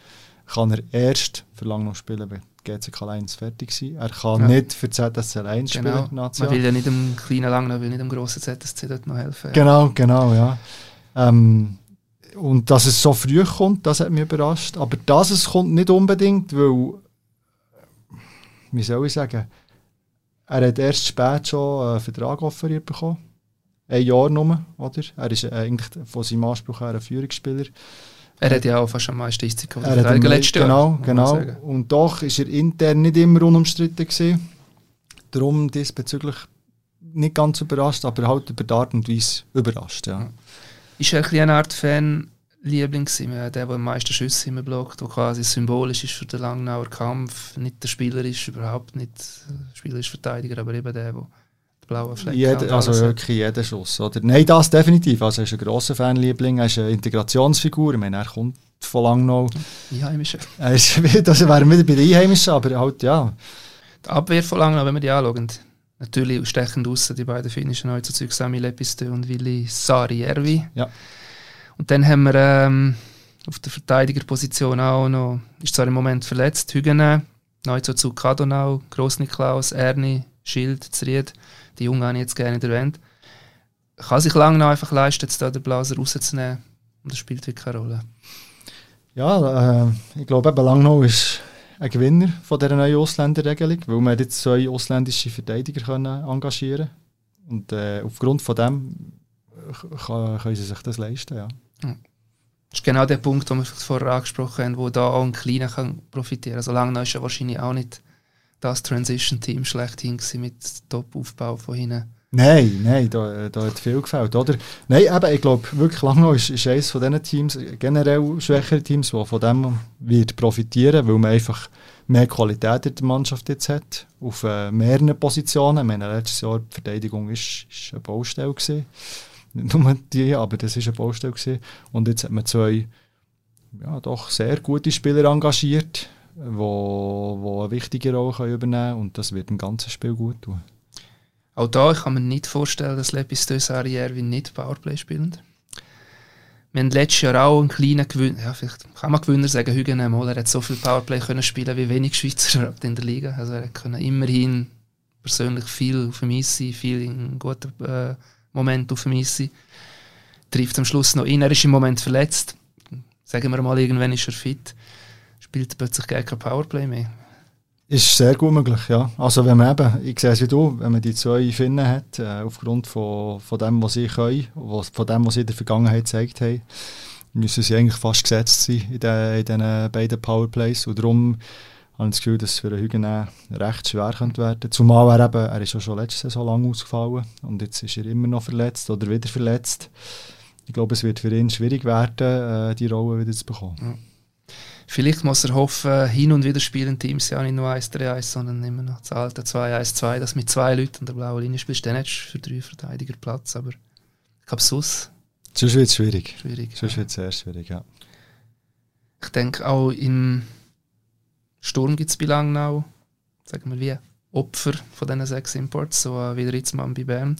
Speaker 2: kann er erst für lange noch spielen, wenn GCK 1 fertig sein. Er kann ja. nicht für ZSC 1 genau.
Speaker 1: spielen. Man will ja nicht dem kleinen Lang, man will nicht dem grossen ZSC dort noch helfen.
Speaker 2: Genau, genau, ja. Ähm, und dass es so früh kommt, das hat mich überrascht. Aber dass es kommt nicht unbedingt, weil wie soll ich sagen, er hat erst spät schon einen Vertrag offeriert bekommen. Ein Jahr nur, oder? Er ist eigentlich von seinem Anspruch her ein Führungsspieler.
Speaker 1: Er hat ja auch fast am meisten Eiszeit
Speaker 2: gehabt. letztes Jahr. Genau, genau. Und doch ist er intern nicht immer unumstritten gewesen. Darum diesbezüglich nicht ganz überrascht, aber halt über die Art und Weise überrascht, ja.
Speaker 1: Ist er ein eine Art Fan Liebling gewesen. Der, der am meisten Schüsse immer blockt, der quasi symbolisch ist für den Langnauer Kampf. Nicht der Spieler ist, überhaupt nicht der Spieler ist Verteidiger, aber eben der, der den blauen Fleck
Speaker 2: Jede, Also wirklich jeder Schuss, oder? Nein, das definitiv. Also er ist ein grosser Fanliebling, er ist eine Integrationsfigur. Ich meine, er kommt von Langnau.
Speaker 1: Einheimischer.
Speaker 2: Er ist, das wären wieder bei den Einheimischen, aber halt, ja.
Speaker 1: Die Abwehr von Langnau, wenn wir die anschauen, natürlich stechend außen die beiden finnischen Neuzuzüge, Sami Lepistö und Willi Sarijärvi.
Speaker 2: Ja.
Speaker 1: Und dann haben wir ähm, auf der Verteidigerposition auch noch, ist zwar im Moment verletzt, Hügene, Neuzuzug Kadonau, Grossniklaus, Erni, Schild, Zried. Die Jungen habe ich jetzt gerne erwähnt. Kann sich lange noch einfach leisten, jetzt da den Blaser rauszunehmen und das spielt wirklich keine Rolle.
Speaker 2: Ja, äh, ich glaube eben Langnau ist ein Gewinner von dieser neuen Ausländerregelung, weil man jetzt zwei ausländische Verteidiger können engagieren Und äh, aufgrund von dem kann, können sie sich das leisten, ja.
Speaker 1: Das ist genau der Punkt, den wir vorher angesprochen haben, wo da auch ein Kleiner kann profitieren kann. Also ist ja wahrscheinlich auch nicht das Transition-Team schlechthin mit Top-Aufbau von hinten.
Speaker 2: Nein, nein, da, da hat viel gefällt, oder? Nein, eben, ich glaube, wirklich Langnau ist, ist eines von diesen Teams, generell schwächere Teams, die von dem wird profitieren, weil man einfach mehr Qualität in der Mannschaft jetzt hat, auf äh, mehreren Positionen. Meine, letztes Jahr die Verteidigung ist, eine Baustelle gewesen nicht nur die, aber das war eine Baustelle. Gewesen. Und jetzt hat man zwei ja, doch sehr gute Spieler engagiert, die wo, wo eine wichtige Rolle übernehmen können und das wird dem ganzen Spiel gut tun.
Speaker 1: Auch da kann man nicht vorstellen, dass Lepis Ariervi nicht Powerplay spielt. Wir haben letztes Jahr auch einen kleinen Gewinner, ja, vielleicht kann man Gewinner sagen, Hügen mal, er hat so viel Powerplay können spielen wie wenig Schweizer in der Liga. Also er konnte immerhin persönlich viel auf dem Eis sein, viel in guten äh, Moment auf dem Eis Trifft am Schluss noch ihn. Er ist im Moment verletzt. sagen wir mal, irgendwann ist er fit, spielt plötzlich gar kein Powerplay mehr.
Speaker 2: Ist sehr gut möglich, ja. Also wenn man eben, ich sehe es wie du, wenn man die zwei Finnen hat, äh, aufgrund von, von dem, was sie können, was, von dem, was sie in der Vergangenheit gezeigt haben, müssen sie eigentlich fast gesetzt sein in, den, in diesen beiden Powerplays. Und darum habe ich das Gefühl, dass es für Hügen recht schwer könnte werden Zumal er eben, er ist ja schon letzte Saison lang ausgefallen und jetzt ist er immer noch verletzt oder wieder verletzt. Ich glaube, es wird für ihn schwierig werden, äh, die Rolle wieder zu bekommen. Ja.
Speaker 1: Vielleicht muss er hoffen, hin und wieder spielen Teams ja nicht nur 1-3-1, sondern immer noch das alte 2-1-2, dass mit zwei Leuten an der blauen Linie spielst, dann hättest du für drei Verteidiger Platz, aber ich glaube, sonst...
Speaker 2: Sonst wird es schwierig.
Speaker 1: schwierig
Speaker 2: sonst ja. wird es sehr schwierig, ja.
Speaker 1: Ich denke auch im Sturm gibt es bei Langnau, sagen wir wie, Opfer von diesen sechs Imports, so wie der Ritzmann bei Bern.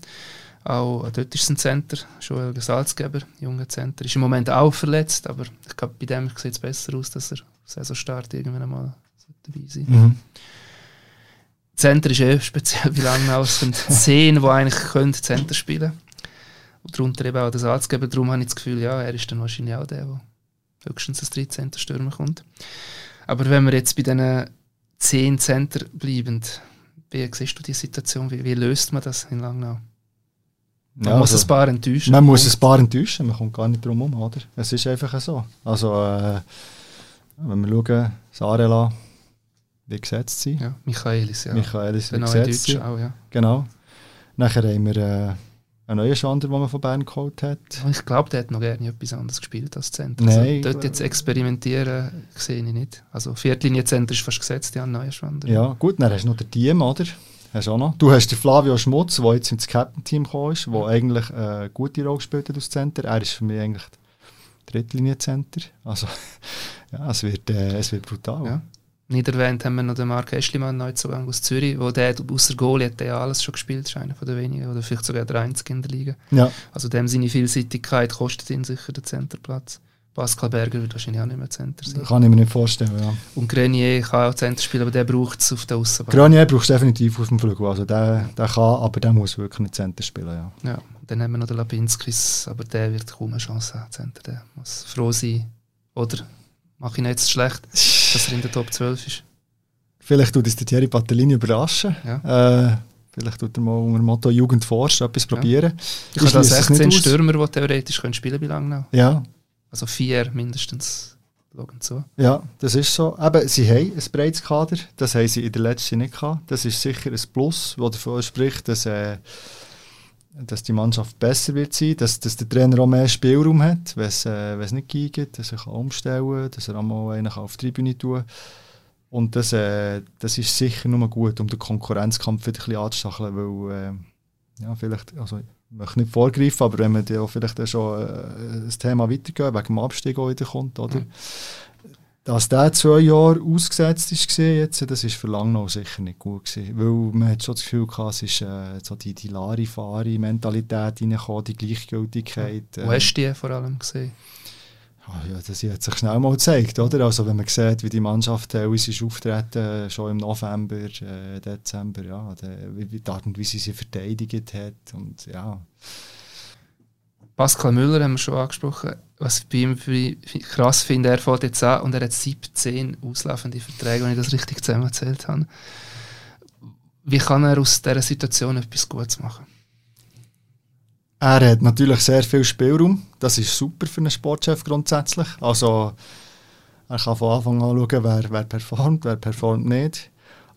Speaker 1: Auch dort ist ein Center, Joel Salzgeber, junger Center, ist im Moment auch verletzt, aber ich glaube, bei dem sieht es besser aus, dass er Saisonstart irgendwann einmal dabei sein mhm. Center ist eh speziell, wie lange aus sind zehn, die eigentlich können Center spielen und darunter eben auch der Salzgeber, darum habe ich das Gefühl, ja, er ist dann wahrscheinlich auch der, der höchstens als 13. Stürmer kommt. Aber wenn wir jetzt bei diesen zehn Center bleiben, wie siehst du die Situation, wie, wie löst man das in Langnau? Man ja, muss also, ein paar enttäuschen.
Speaker 2: Man muss ein paar enttäuschen, man kommt gar nicht drum herum, oder? Es ist einfach so. Also, äh, wenn wir schauen, Sarela, wie gesetzt sie.
Speaker 1: Ja, Michaelis, ja.
Speaker 2: Michaelis, wie gesetzt sie.
Speaker 1: Auch, ja.
Speaker 2: Genau. Nachher haben wir äh, einen neuen Schander, den man von Bern geholt hat.
Speaker 1: Ich glaube, der hat noch gerne etwas anderes gespielt als Center.
Speaker 2: Nein,
Speaker 1: also, dort jetzt experimentieren sehe ich nicht. Also Viertlinie-Center ist fast gesetzt, ja, ein neuer Schwander.
Speaker 2: Ja, gut, dann hast du noch den Team, oder? Hast auch noch. Du hast den Flavio Schmutz, der jetzt ins Captain-Team gekommen ist, der eigentlich eine gute Rolle gespielt hat aus Center. Er ist für mich eigentlich Drittlinie-Center. Also, ja, es wird, äh, es wird brutal. Ja.
Speaker 1: Nicht erwähnt haben wir noch den Marc Eschlimann, Neuzugang aus Zürich, wo der außer Goalie hat der alles schon gespielt, ist einer von den wenigen, oder vielleicht sogar der einzige in der Liga.
Speaker 2: Ja.
Speaker 1: Also dem seine Vielseitigkeit kostet ihn sicher den Centerplatz. Pascal Berger wird wahrscheinlich auch nicht mehr Center sein.
Speaker 2: Kann ich mir nicht vorstellen, ja.
Speaker 1: Und Grenier kann auch Center spielen, aber der braucht es auf der Aussenbahn.
Speaker 2: Grenier braucht es definitiv auf dem Flügel. Also der, der kann, aber der muss wirklich nicht Center spielen, ja.
Speaker 1: Ja, dann haben wir noch den Lapinskis, aber der wird kaum eine Chance haben, Center. Der muss froh sein. Oder mache ich nicht jetzt schlecht, dass er in der Top 12 ist.
Speaker 2: Vielleicht tut es der Thierry Patellini überraschen. Ja. Äh, Vielleicht tut er mal unter dem Motto Jugend forscht etwas ja. probieren.
Speaker 1: Ich habe da 16 Stürmer, die theoretisch können spielen bei Langnau.
Speaker 2: Ja,
Speaker 1: also vier mindestens schauen zu.
Speaker 2: Ja, das ist so. Eben, sie haben ein breites Kader, das haben sie in der letzten nicht gehabt. Das ist sicher ein Plus, das davon spricht, dass, äh, dass die Mannschaft besser wird sein, dass, dass der Trainer auch mehr Spielraum hat, wenn es äh, nicht geht, dass er kann umstellen kann, dass er auch mal einen auf die Tribüne tun kann. Und das, äh, das ist sicher nur gut, um den Konkurrenzkampf wieder ein bisschen anzustacheln, weil äh, ja, vielleicht, also möchte nicht vorgreifen, aber wenn man ja vielleicht schon äh, das Thema weitergeht, wegen dem Abstieg auch wieder kommt, oder? Mhm. Dass der zwei Jahre ausgesetzt ist, jetzt, das ist für lange noch sicher nicht gut gewesen, weil man hat schon das Gefühl gehabt, es ist äh, so die, die Larifari-Mentalität reingekommen, die Gleichgültigkeit.
Speaker 1: Äh. Wo hast du die vor allem gesehen?
Speaker 2: Oh ja, das hat sich schnell mal gezeigt, oder? Also wenn man sieht, wie die Mannschaft teilweise auftreten, schon im November, äh, Dezember, ja, wie, wie die Art und Weise sie verteidigt hat und ja.
Speaker 1: Pascal Müller haben wir schon angesprochen. Was ich bei ihm krass finde, er fährt jetzt an und er hat 17 auslaufende Verträge, wenn ich das richtig zusammengezählt habe. Wie kann er aus dieser Situation etwas Gutes machen?
Speaker 2: Er hat natürlich sehr viel Spielraum. Das ist super für einen Sportchef grundsätzlich. Also er kann von Anfang an schauen, wer, wer performt, wer performt nicht.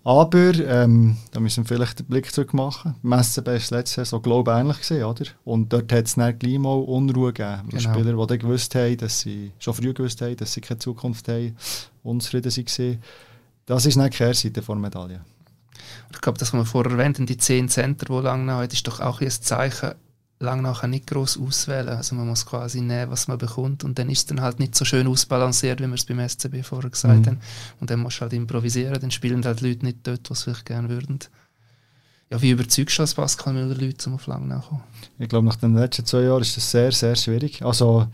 Speaker 2: Aber ähm, da müssen wir vielleicht den Blick zurück machen. SCB war letztes Jahr so glaube ähnlich gesehen, oder? Und dort hat es dann gleich mal Unruhe gegeben. Genau. Spieler, die gewusst haben, dass sie schon früh gewusst haben, dass sie keine Zukunft haben, unzufrieden waren. Das ist nicht die Kehrseite der Medaille.
Speaker 1: Ich glaube, das, was wir vorher erwähnt die zehn Center, die lange hat, ist doch auch ein Zeichen, lang nachher nicht groß auswählen. Also man muss quasi nehmen, was man bekommt und dann ist es dann halt nicht so schön ausbalanciert, wie wir es beim SCB vorher gesagt mhm. haben. Und dann musst du halt improvisieren, dann spielen halt Leute nicht dort, was sie vielleicht gerne würden. Ja, wie überzeugst du als Pascal Müller Leute, um auf Langnau kommen?
Speaker 2: Ich glaube, nach den letzten zwei Jahren ist das sehr, sehr schwierig. Also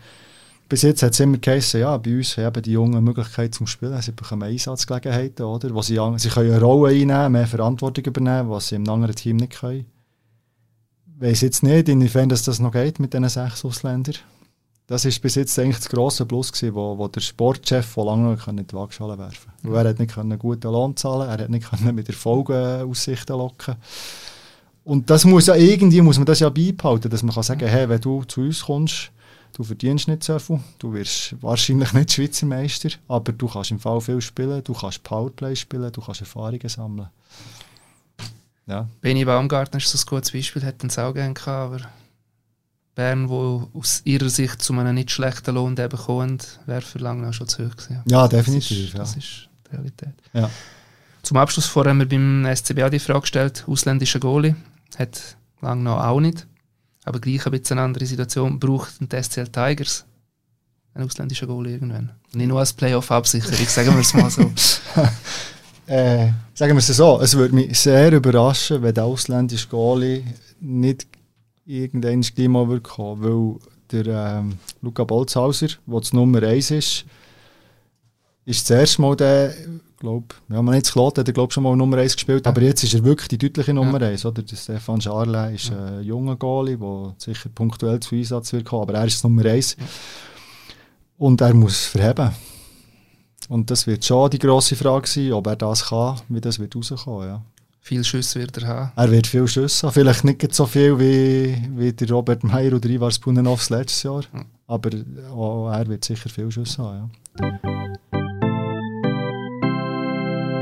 Speaker 2: bis jetzt hat es immer geheißen, ja, bei uns haben die Jungen Möglichkeit zum Spielen, sie bekommen Einsatzgelegenheiten, oder? Wo sie, sie können eine Rolle einnehmen, mehr Verantwortung übernehmen, was sie im anderen Team nicht können weiß jetzt nicht, inwiefern das, das noch geht mit diesen sechs Ausländern. das ist bis jetzt eigentlich das grosse Plus gewesen, wo, wo der Sportchef von lange noch die Waagschale werfen konnte. Er hat nicht einen guten Lohn zahlen, er hat nicht mit Erfolgen Aussichten locken. Und das muss ja irgendwie muss man das ja beibehalten, dass man kann sagen, hey, wenn du zu uns kommst, du verdienst nicht so viel, du wirst wahrscheinlich nicht Schweizer Meister, aber du kannst im viel spielen, du kannst Powerplay spielen, du kannst Erfahrungen sammeln.
Speaker 1: Ja. Benny Baumgartner ist so ein gutes Beispiel, hat es auch gerne gehabt, aber Bern, wo aus ihrer Sicht zu einem nicht schlechten Lohn bekommt, wäre für lange auch schon zu hoch gewesen.
Speaker 2: Ja, definitiv.
Speaker 1: Das ist, das ist die Realität.
Speaker 2: Ja.
Speaker 1: Zum Abschluss vorher haben wir beim SCBA die Frage gestellt, ausländischer Goalie, hat lange noch auch nicht, aber gleich ein bisschen eine andere Situation, braucht ein SCL Tigers einen ausländischen Goalie irgendwann. Nicht nur als Playoff-Absicherung, sagen wir es mal so.
Speaker 2: äh, sagen wir es so, es würde mich sehr überraschen, wenn der ausländische Goalie nicht irgendwann gleich mal kommen weil der ähm, Luca Bolzhauser, der das Nummer 1 ist, ist das erste Mal der, glaube ja, man nicht Klot, hat er glaub, schon mal Nummer 1 gespielt, aber jetzt ist er wirklich die deutliche Nummer ja. 1. Oder? Der Stefan Scharle ist ja. ein junger Goalie, der sicher punktuell zu Einsatz wird kommen, aber er ist Nummer 1. Ja. Und er muss verheben. Und das wird schon die grosse Frage sein, ob er das kann, wie das wird rauskommen. Ja.
Speaker 1: Viel Schüsse wird er haben.
Speaker 2: Er wird viel Schüsse haben. Vielleicht nicht so viel wie, wie der Robert Meyer oder Ivar Spunenovs letztes Jahr. Mhm. Aber auch er wird sicher viel Schüsse haben. Ja.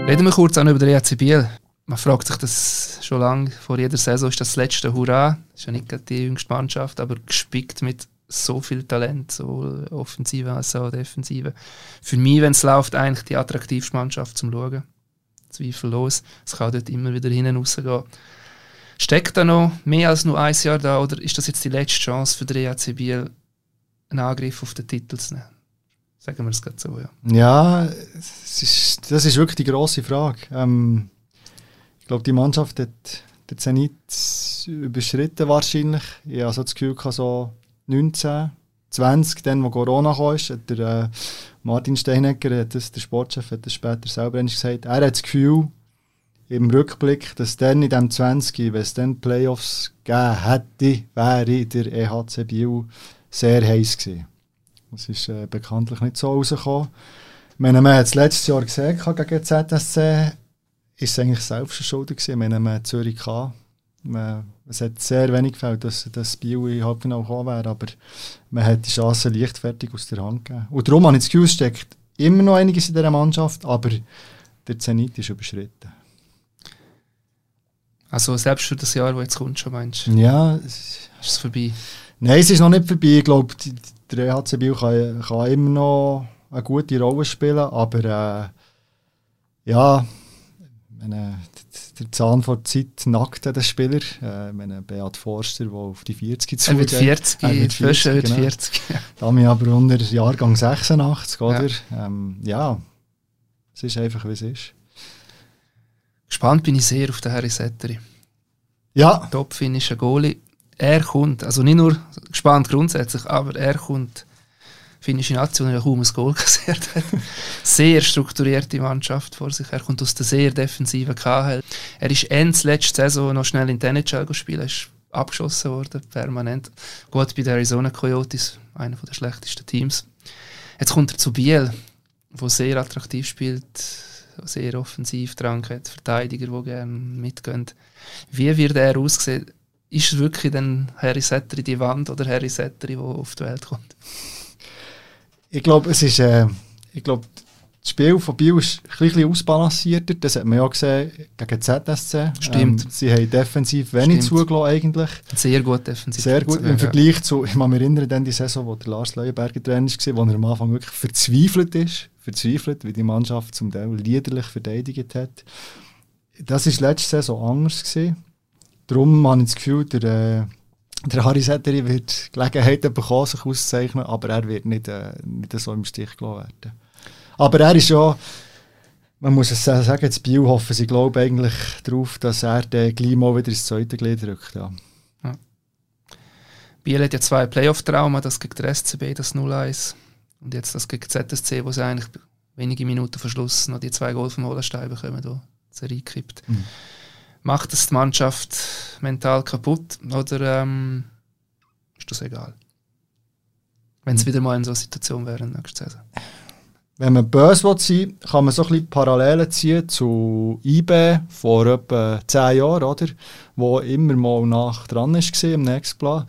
Speaker 1: Reden wir kurz auch über den EAC Biel. Man fragt sich das schon lange, vor jeder Saison ist das, das letzte Hurra. Das ist ja nicht die jüngste Mannschaft, aber gespickt mit so viel Talent, so Offensive als auch Defensive. Für mich, wenn es läuft, eigentlich die attraktivste Mannschaft zum Schauen zweifellos. Es kann dort immer wieder hinten rausgehen. Steckt da noch mehr als nur ein Jahr da oder ist das jetzt die letzte Chance für den EAC Biel, einen Angriff auf den Titel zu nehmen? Sagen wir es gerade so, ja.
Speaker 2: Ja, ist, das ist wirklich die grosse Frage. Ähm, ich glaube, die Mannschaft hat den Zenit überschritten wahrscheinlich. Ich habe so das Gefühl, so 19, 20, dann, wo Corona kam, hat der äh, Martin Steinegger, hat das, der Sportchef, hat das später selber gesagt, er hat das Gefühl, im Rückblick, dass dann in dem 20, wenn es dann Playoffs gegeben hätte, wäre der EHC Biel sehr heiß gewesen. Das ist äh, bekanntlich nicht so rausgekommen. Wenn man es letztes Jahr gesehen gegen ZSC, ist es eigentlich selbst schuld gewesen. Wenn man Zürich man, es hat sehr wenig gefällt, dass das Bio in Halbfinale gekommen wäre, aber man hat die Chance leichtfertig aus der Hand gegeben. Und darum habe ich das Gefühl, steckt immer noch einiges in dieser Mannschaft, aber der Zenit ist überschritten.
Speaker 1: Also selbst für das Jahr, das jetzt kommt, schon meinst
Speaker 2: du? Ja.
Speaker 1: Ist es vorbei?
Speaker 2: Nein, es ist noch nicht vorbei. Ich glaube, der EHC Biel kann, kann immer noch eine gute Rolle spielen, aber äh, ja, meine, der Zahn vor der Zeit nackt den Spieler. Äh, meine Beat Forster, der auf die 40
Speaker 1: zugeht. Er wird 40, er wird 40, er wird 40.
Speaker 2: Genau. Dami aber unter Jahrgang 86, oder? Ja. Ähm, ja, es ist einfach, wie es ist.
Speaker 1: Gespannt bin ich sehr auf den Harry Setteri.
Speaker 2: Ja.
Speaker 1: Top-finnischer Goalie. Er kommt, also nicht nur gespannt grundsätzlich, aber er kommt finnische Nation ja kaum ein Goal kassiert hat. sehr strukturierte Mannschaft vor sich. Er kommt aus der sehr defensiven KHL. Er ist Ende letzte Saison noch schnell in den gespielt. Er ist abgeschossen worden, permanent. Gut bei den Arizona Coyotes, einer der schlechtesten Teams. Jetzt kommt er zu Biel, wo sehr attraktiv spielt, sehr offensiv dran hat, Verteidiger, die gerne mitgehen. Wie wird er aussehen? Ist es wirklich dann Harry Setteri die Wand oder Harry Setteri, der auf die Welt kommt?
Speaker 2: Ich glaube, es ist, äh, ich glaube, das Spiel von Biel ist ein bisschen ausbalancierter. Das hat man ja gesehen gegen ZSC.
Speaker 1: Stimmt.
Speaker 2: Ähm, sie haben defensiv wenig zugelassen eigentlich.
Speaker 1: Sehr gut defensiv.
Speaker 2: Sehr gut. Im Vergleich zu, ich kann mich erinnern, an die Saison, wo der Lars Leuenberger Trainer war, wo er am Anfang wirklich verzweifelt ist. Verzweifelt, wie die Mannschaft zum Teil liederlich verteidigt hat. Das war letzte Saison anders. Gewesen. Darum habe ich das Gefühl, der, äh, der Harry Setteri wird Gelegenheiten bekommen, sich auszuzeichnen, aber er wird nicht, äh, nicht so im Stich gelassen werden. Aber er ist ja, man muss es sagen, das Bio hoffen sie glaube eigentlich darauf, dass er den gleich mal wieder ins zweite Glied drückt. Ja. ja.
Speaker 1: Biel hat ja zwei Playoff-Trauma, das gegen den SCB, das 0-1 und jetzt das gegen ZSC, wo sie eigentlich wenige Minuten vor Schluss noch die zwei Goal vom Holenstein bekommen, wo es reinkippt. Mhm macht es die Mannschaft mental kaputt oder ähm, ist das egal? Wenn es wieder mal in so einer Situation wäre nächste Saison.
Speaker 2: Wenn man böse will sein kann man so ein bisschen Parallelen ziehen zu IB vor etwa 10 Jahren, oder? wo immer mal nach dran war im nächsten Plan.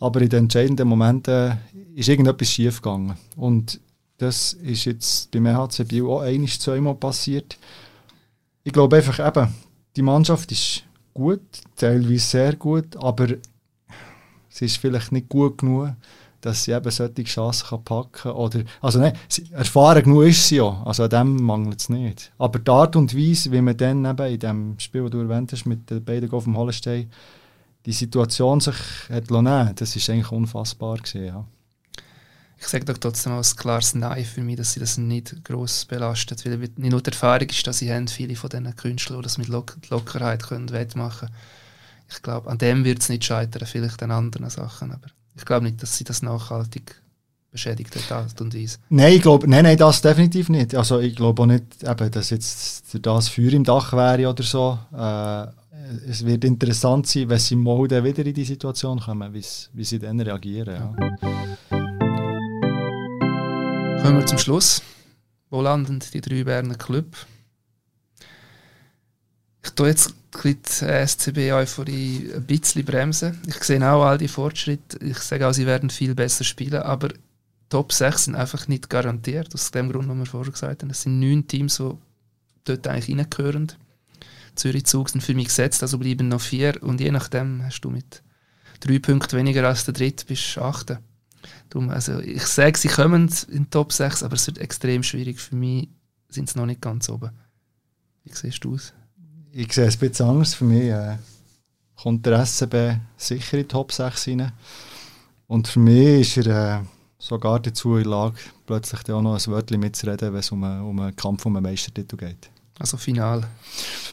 Speaker 2: Aber in den entscheidenden Momenten ist irgendetwas schief gegangen. Und das ist jetzt beim EHC Biel auch einmal, zweimal passiert. Ich glaube einfach eben, die Mannschaft ist gut, teilweise sehr gut, aber sie ist vielleicht nicht gut genug, dass sie eben solche Chancen kann packen kann. Oder, also nein, erfahren genug ist sie ja, also an dem mangelt es nicht. Aber die Art und Weise, wie man dann eben in dem Spiel, das du erwähnt hast, mit den beiden auf dem Hollenstein, die Situation sich hat nehmen das ist eigentlich unfassbar gewesen, ja.
Speaker 1: Ich sage doch trotzdem als klares Nein für mich, dass sie das nicht gross belastet, weil nicht nur die Erfahrung ist, dass sie haben, viele von diesen Künstlern, die das mit Lock Lockerheit können wettmachen Ich glaube, an dem wird es nicht scheitern, vielleicht an anderen Sachen, aber ich glaube nicht, dass sie das nachhaltig beschädigt hat, Art und Weise.
Speaker 2: Nein, ich glaube, nein, nein, das definitiv nicht. Also ich glaube auch nicht, eben, dass jetzt das Feuer im Dach wäre oder so. Äh, es wird interessant sein, wenn sie mal wieder in die Situation kommen, wie sie dann reagieren. Ja.
Speaker 1: Kommen wir zum Schluss. Wo landen die drei Berner Club? Ich tue jetzt die SCB-Euphorie ein bisschen bremsen. Ich sehe auch all die Fortschritte. Ich sage auch, sie werden viel besser spielen, aber Top 6 sind einfach nicht garantiert. Aus dem Grund, was wir vorher gesagt haben. Es sind neun Teams, die dort eigentlich reingehören. Zürich Zug sind für mich gesetzt, also bleiben noch vier. Und je nachdem hast du mit drei Punkten weniger als der dritte bis achte. Darum, also ich sage, sie kommen in die Top 6, aber es wird extrem schwierig. Für mich sind sie noch nicht ganz oben. Wie siehst du es?
Speaker 2: Ich sehe es ein bisschen anders. Für mich äh, kommt der SCB sicher in die Top 6 rein. Und für mich ist er äh, sogar dazu in der Lage, plötzlich auch noch ein Wörtchen mitzureden, wenn es um, um einen Kampf um einen Meistertitel geht.
Speaker 1: Also Final.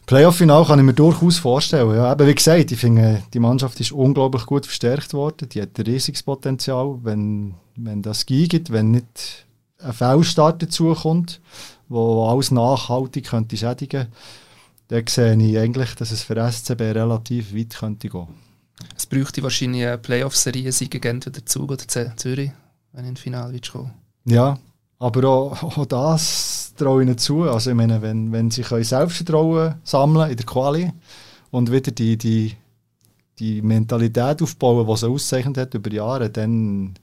Speaker 2: Playoff-Final kann ich mir durchaus vorstellen. Ja, eben wie gesagt, ich finde, die Mannschaft ist unglaublich gut verstärkt worden. Die hat ein riesiges Potenzial, wenn, wenn das geht, wenn nicht ein Fehlstart dazukommt, wo alles nachhaltig könnte schädigen dann sehe ich eigentlich, dass es für SCB relativ weit könnte gehen.
Speaker 1: Es bräuchte wahrscheinlich eine Playoff-Serie gegen entweder Zug oder Zürich, wenn ich ins Finale kommen
Speaker 2: Ja, aber auch, auch das traue ich ihnen zu. Also ich meine, wenn, wenn sie können Selbstvertrauen sammeln in der Quali und wieder die, die, die Mentalität aufbauen, die sie auszeichnet hat über Jahre, dann,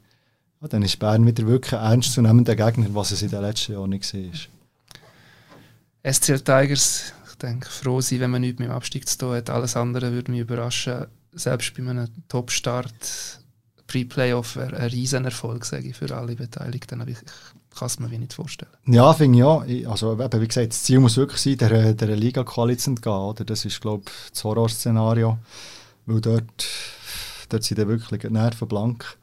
Speaker 2: ja, dann ist Bern wieder wirklich ein ernstzunehmender Gegner, was es in den letzten Jahren nicht war.
Speaker 1: SCL Tigers, ich denke, froh sein, wenn man nichts mit dem Abstieg zu tun hat. Alles andere würde mich überraschen. Selbst bei einem Top-Start Pre-Playoff wäre ein Riesenerfolg, sage ich, für alle Beteiligten. Aber ich, kann es mir nicht vorstellen.
Speaker 2: Ja, finde ich ja. Also, eben, wie gesagt, das Ziel muss wirklich sein, der, der Liga-Quali zu entgehen. Oder? Das ist, glaube ich, das Horrorszenario. Weil dort, dort sind dann wirklich die Nerven blank.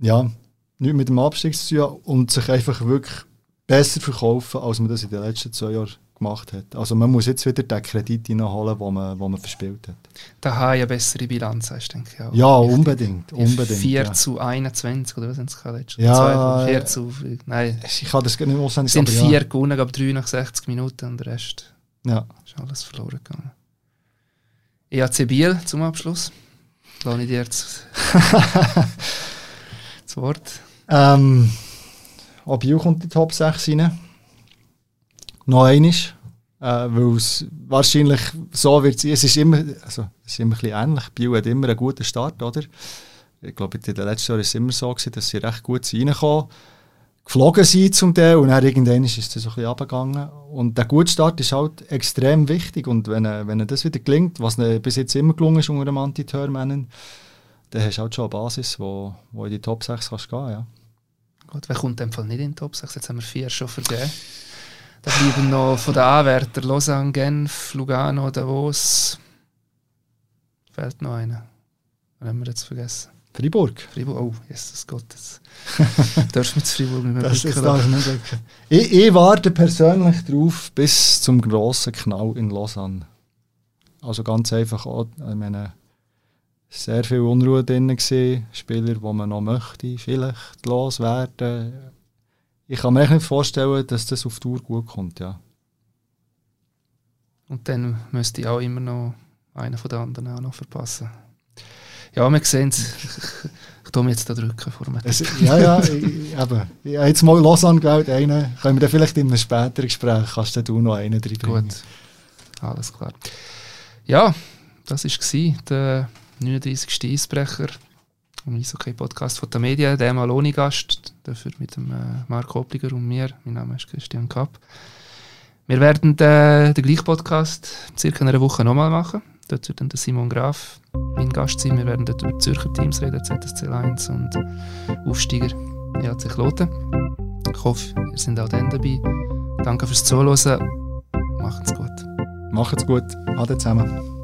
Speaker 2: Ja, nicht mit dem Abstieg zu tun und sich einfach wirklich besser verkaufen, als man das in den letzten zwei Jahren gemacht hat. Also man muss jetzt wieder den Kredit reinholen, den man, den man verspielt hat.
Speaker 1: Da habe ich eine bessere Bilanz, hast denke ich
Speaker 2: auch. Ja, unbedingt. unbedingt
Speaker 1: 4
Speaker 2: ja.
Speaker 1: zu 21, oder was sind es letztes
Speaker 2: Ja,
Speaker 1: 4 zu, nein.
Speaker 2: Ich kann das nicht auswendig
Speaker 1: sagen. Es sind vier ja. gewonnen, aber drei nach 60 Minuten und der Rest
Speaker 2: ja.
Speaker 1: ist alles verloren gegangen. EAC Biel zum Abschluss. Lasse ich dir jetzt das Wort.
Speaker 2: Ähm, ob Biel kommt in die Top 6 rein noch einmal. Äh, weil es wahrscheinlich so wird es ist immer, also es ist immer ein bisschen ähnlich. Bio hat immer einen guten Start, oder? Ich glaube, in den letzten Jahren war es immer so, gewesen, dass sie recht gut reinkommen, geflogen sind zum Teil und dann irgendwann ist es so ein bisschen runtergegangen. Und der gute Start ist halt extrem wichtig und wenn, wenn das wieder gelingt, was bis jetzt immer gelungen ist unter einem Antithörmännern, dann hast du halt schon eine Basis, wo, wo in die Top 6 kannst gehen, ja.
Speaker 1: Gut, wer kommt in dem Fall nicht in die Top 6? Jetzt haben wir vier schon vergeben. Da bleiben noch von den Anwärtern Lausanne, Genf, Lugano, Davos. Fällt noch einer. Was haben wir jetzt vergessen?
Speaker 2: Fribourg.
Speaker 1: Fribourg, oh, Jesus Gott. Jetzt darfst du mit Fribourg nicht mehr
Speaker 2: das ist nicht ich, ich warte persönlich darauf bis zum grossen Knall in Lausanne. Also ganz einfach, auch, ich meine, sehr viel Unruhe drin gewesen, Spieler, die man noch möchte, vielleicht loswerden ich kann mir nicht vorstellen, dass das auf Tour gut kommt, ja.
Speaker 1: Und dann müsste ich auch immer noch einen von den anderen auch noch verpassen. Ja, wir sehen es. Ich tue mich jetzt da drücken vor mir.
Speaker 2: Ja, ja, ich, eben. Ich habe jetzt mal Lausanne gewählt, einen. Können wir dann vielleicht in einem späteren Gespräch, kannst du noch einen drin
Speaker 1: Gut, alles klar. Ja, das war der 39. Eisbrecher im Eishockey-Podcast von der Medien, der mal ohne Gast, dafür mit dem äh, Marc Obliger und mir. Mein Name ist Christian Kapp. Wir werden äh, den gleichen Podcast circa eine Woche nochmal machen. Dort wird dann der Simon Graf mein Gast sein. Wir werden dort über Zürcher Teams reden, ZSC 1 und Aufsteiger EHC Kloten. Ich hoffe, ihr seid auch dann dabei. Danke fürs Zuhören. Macht's gut.
Speaker 2: Macht's gut. Ade zusammen.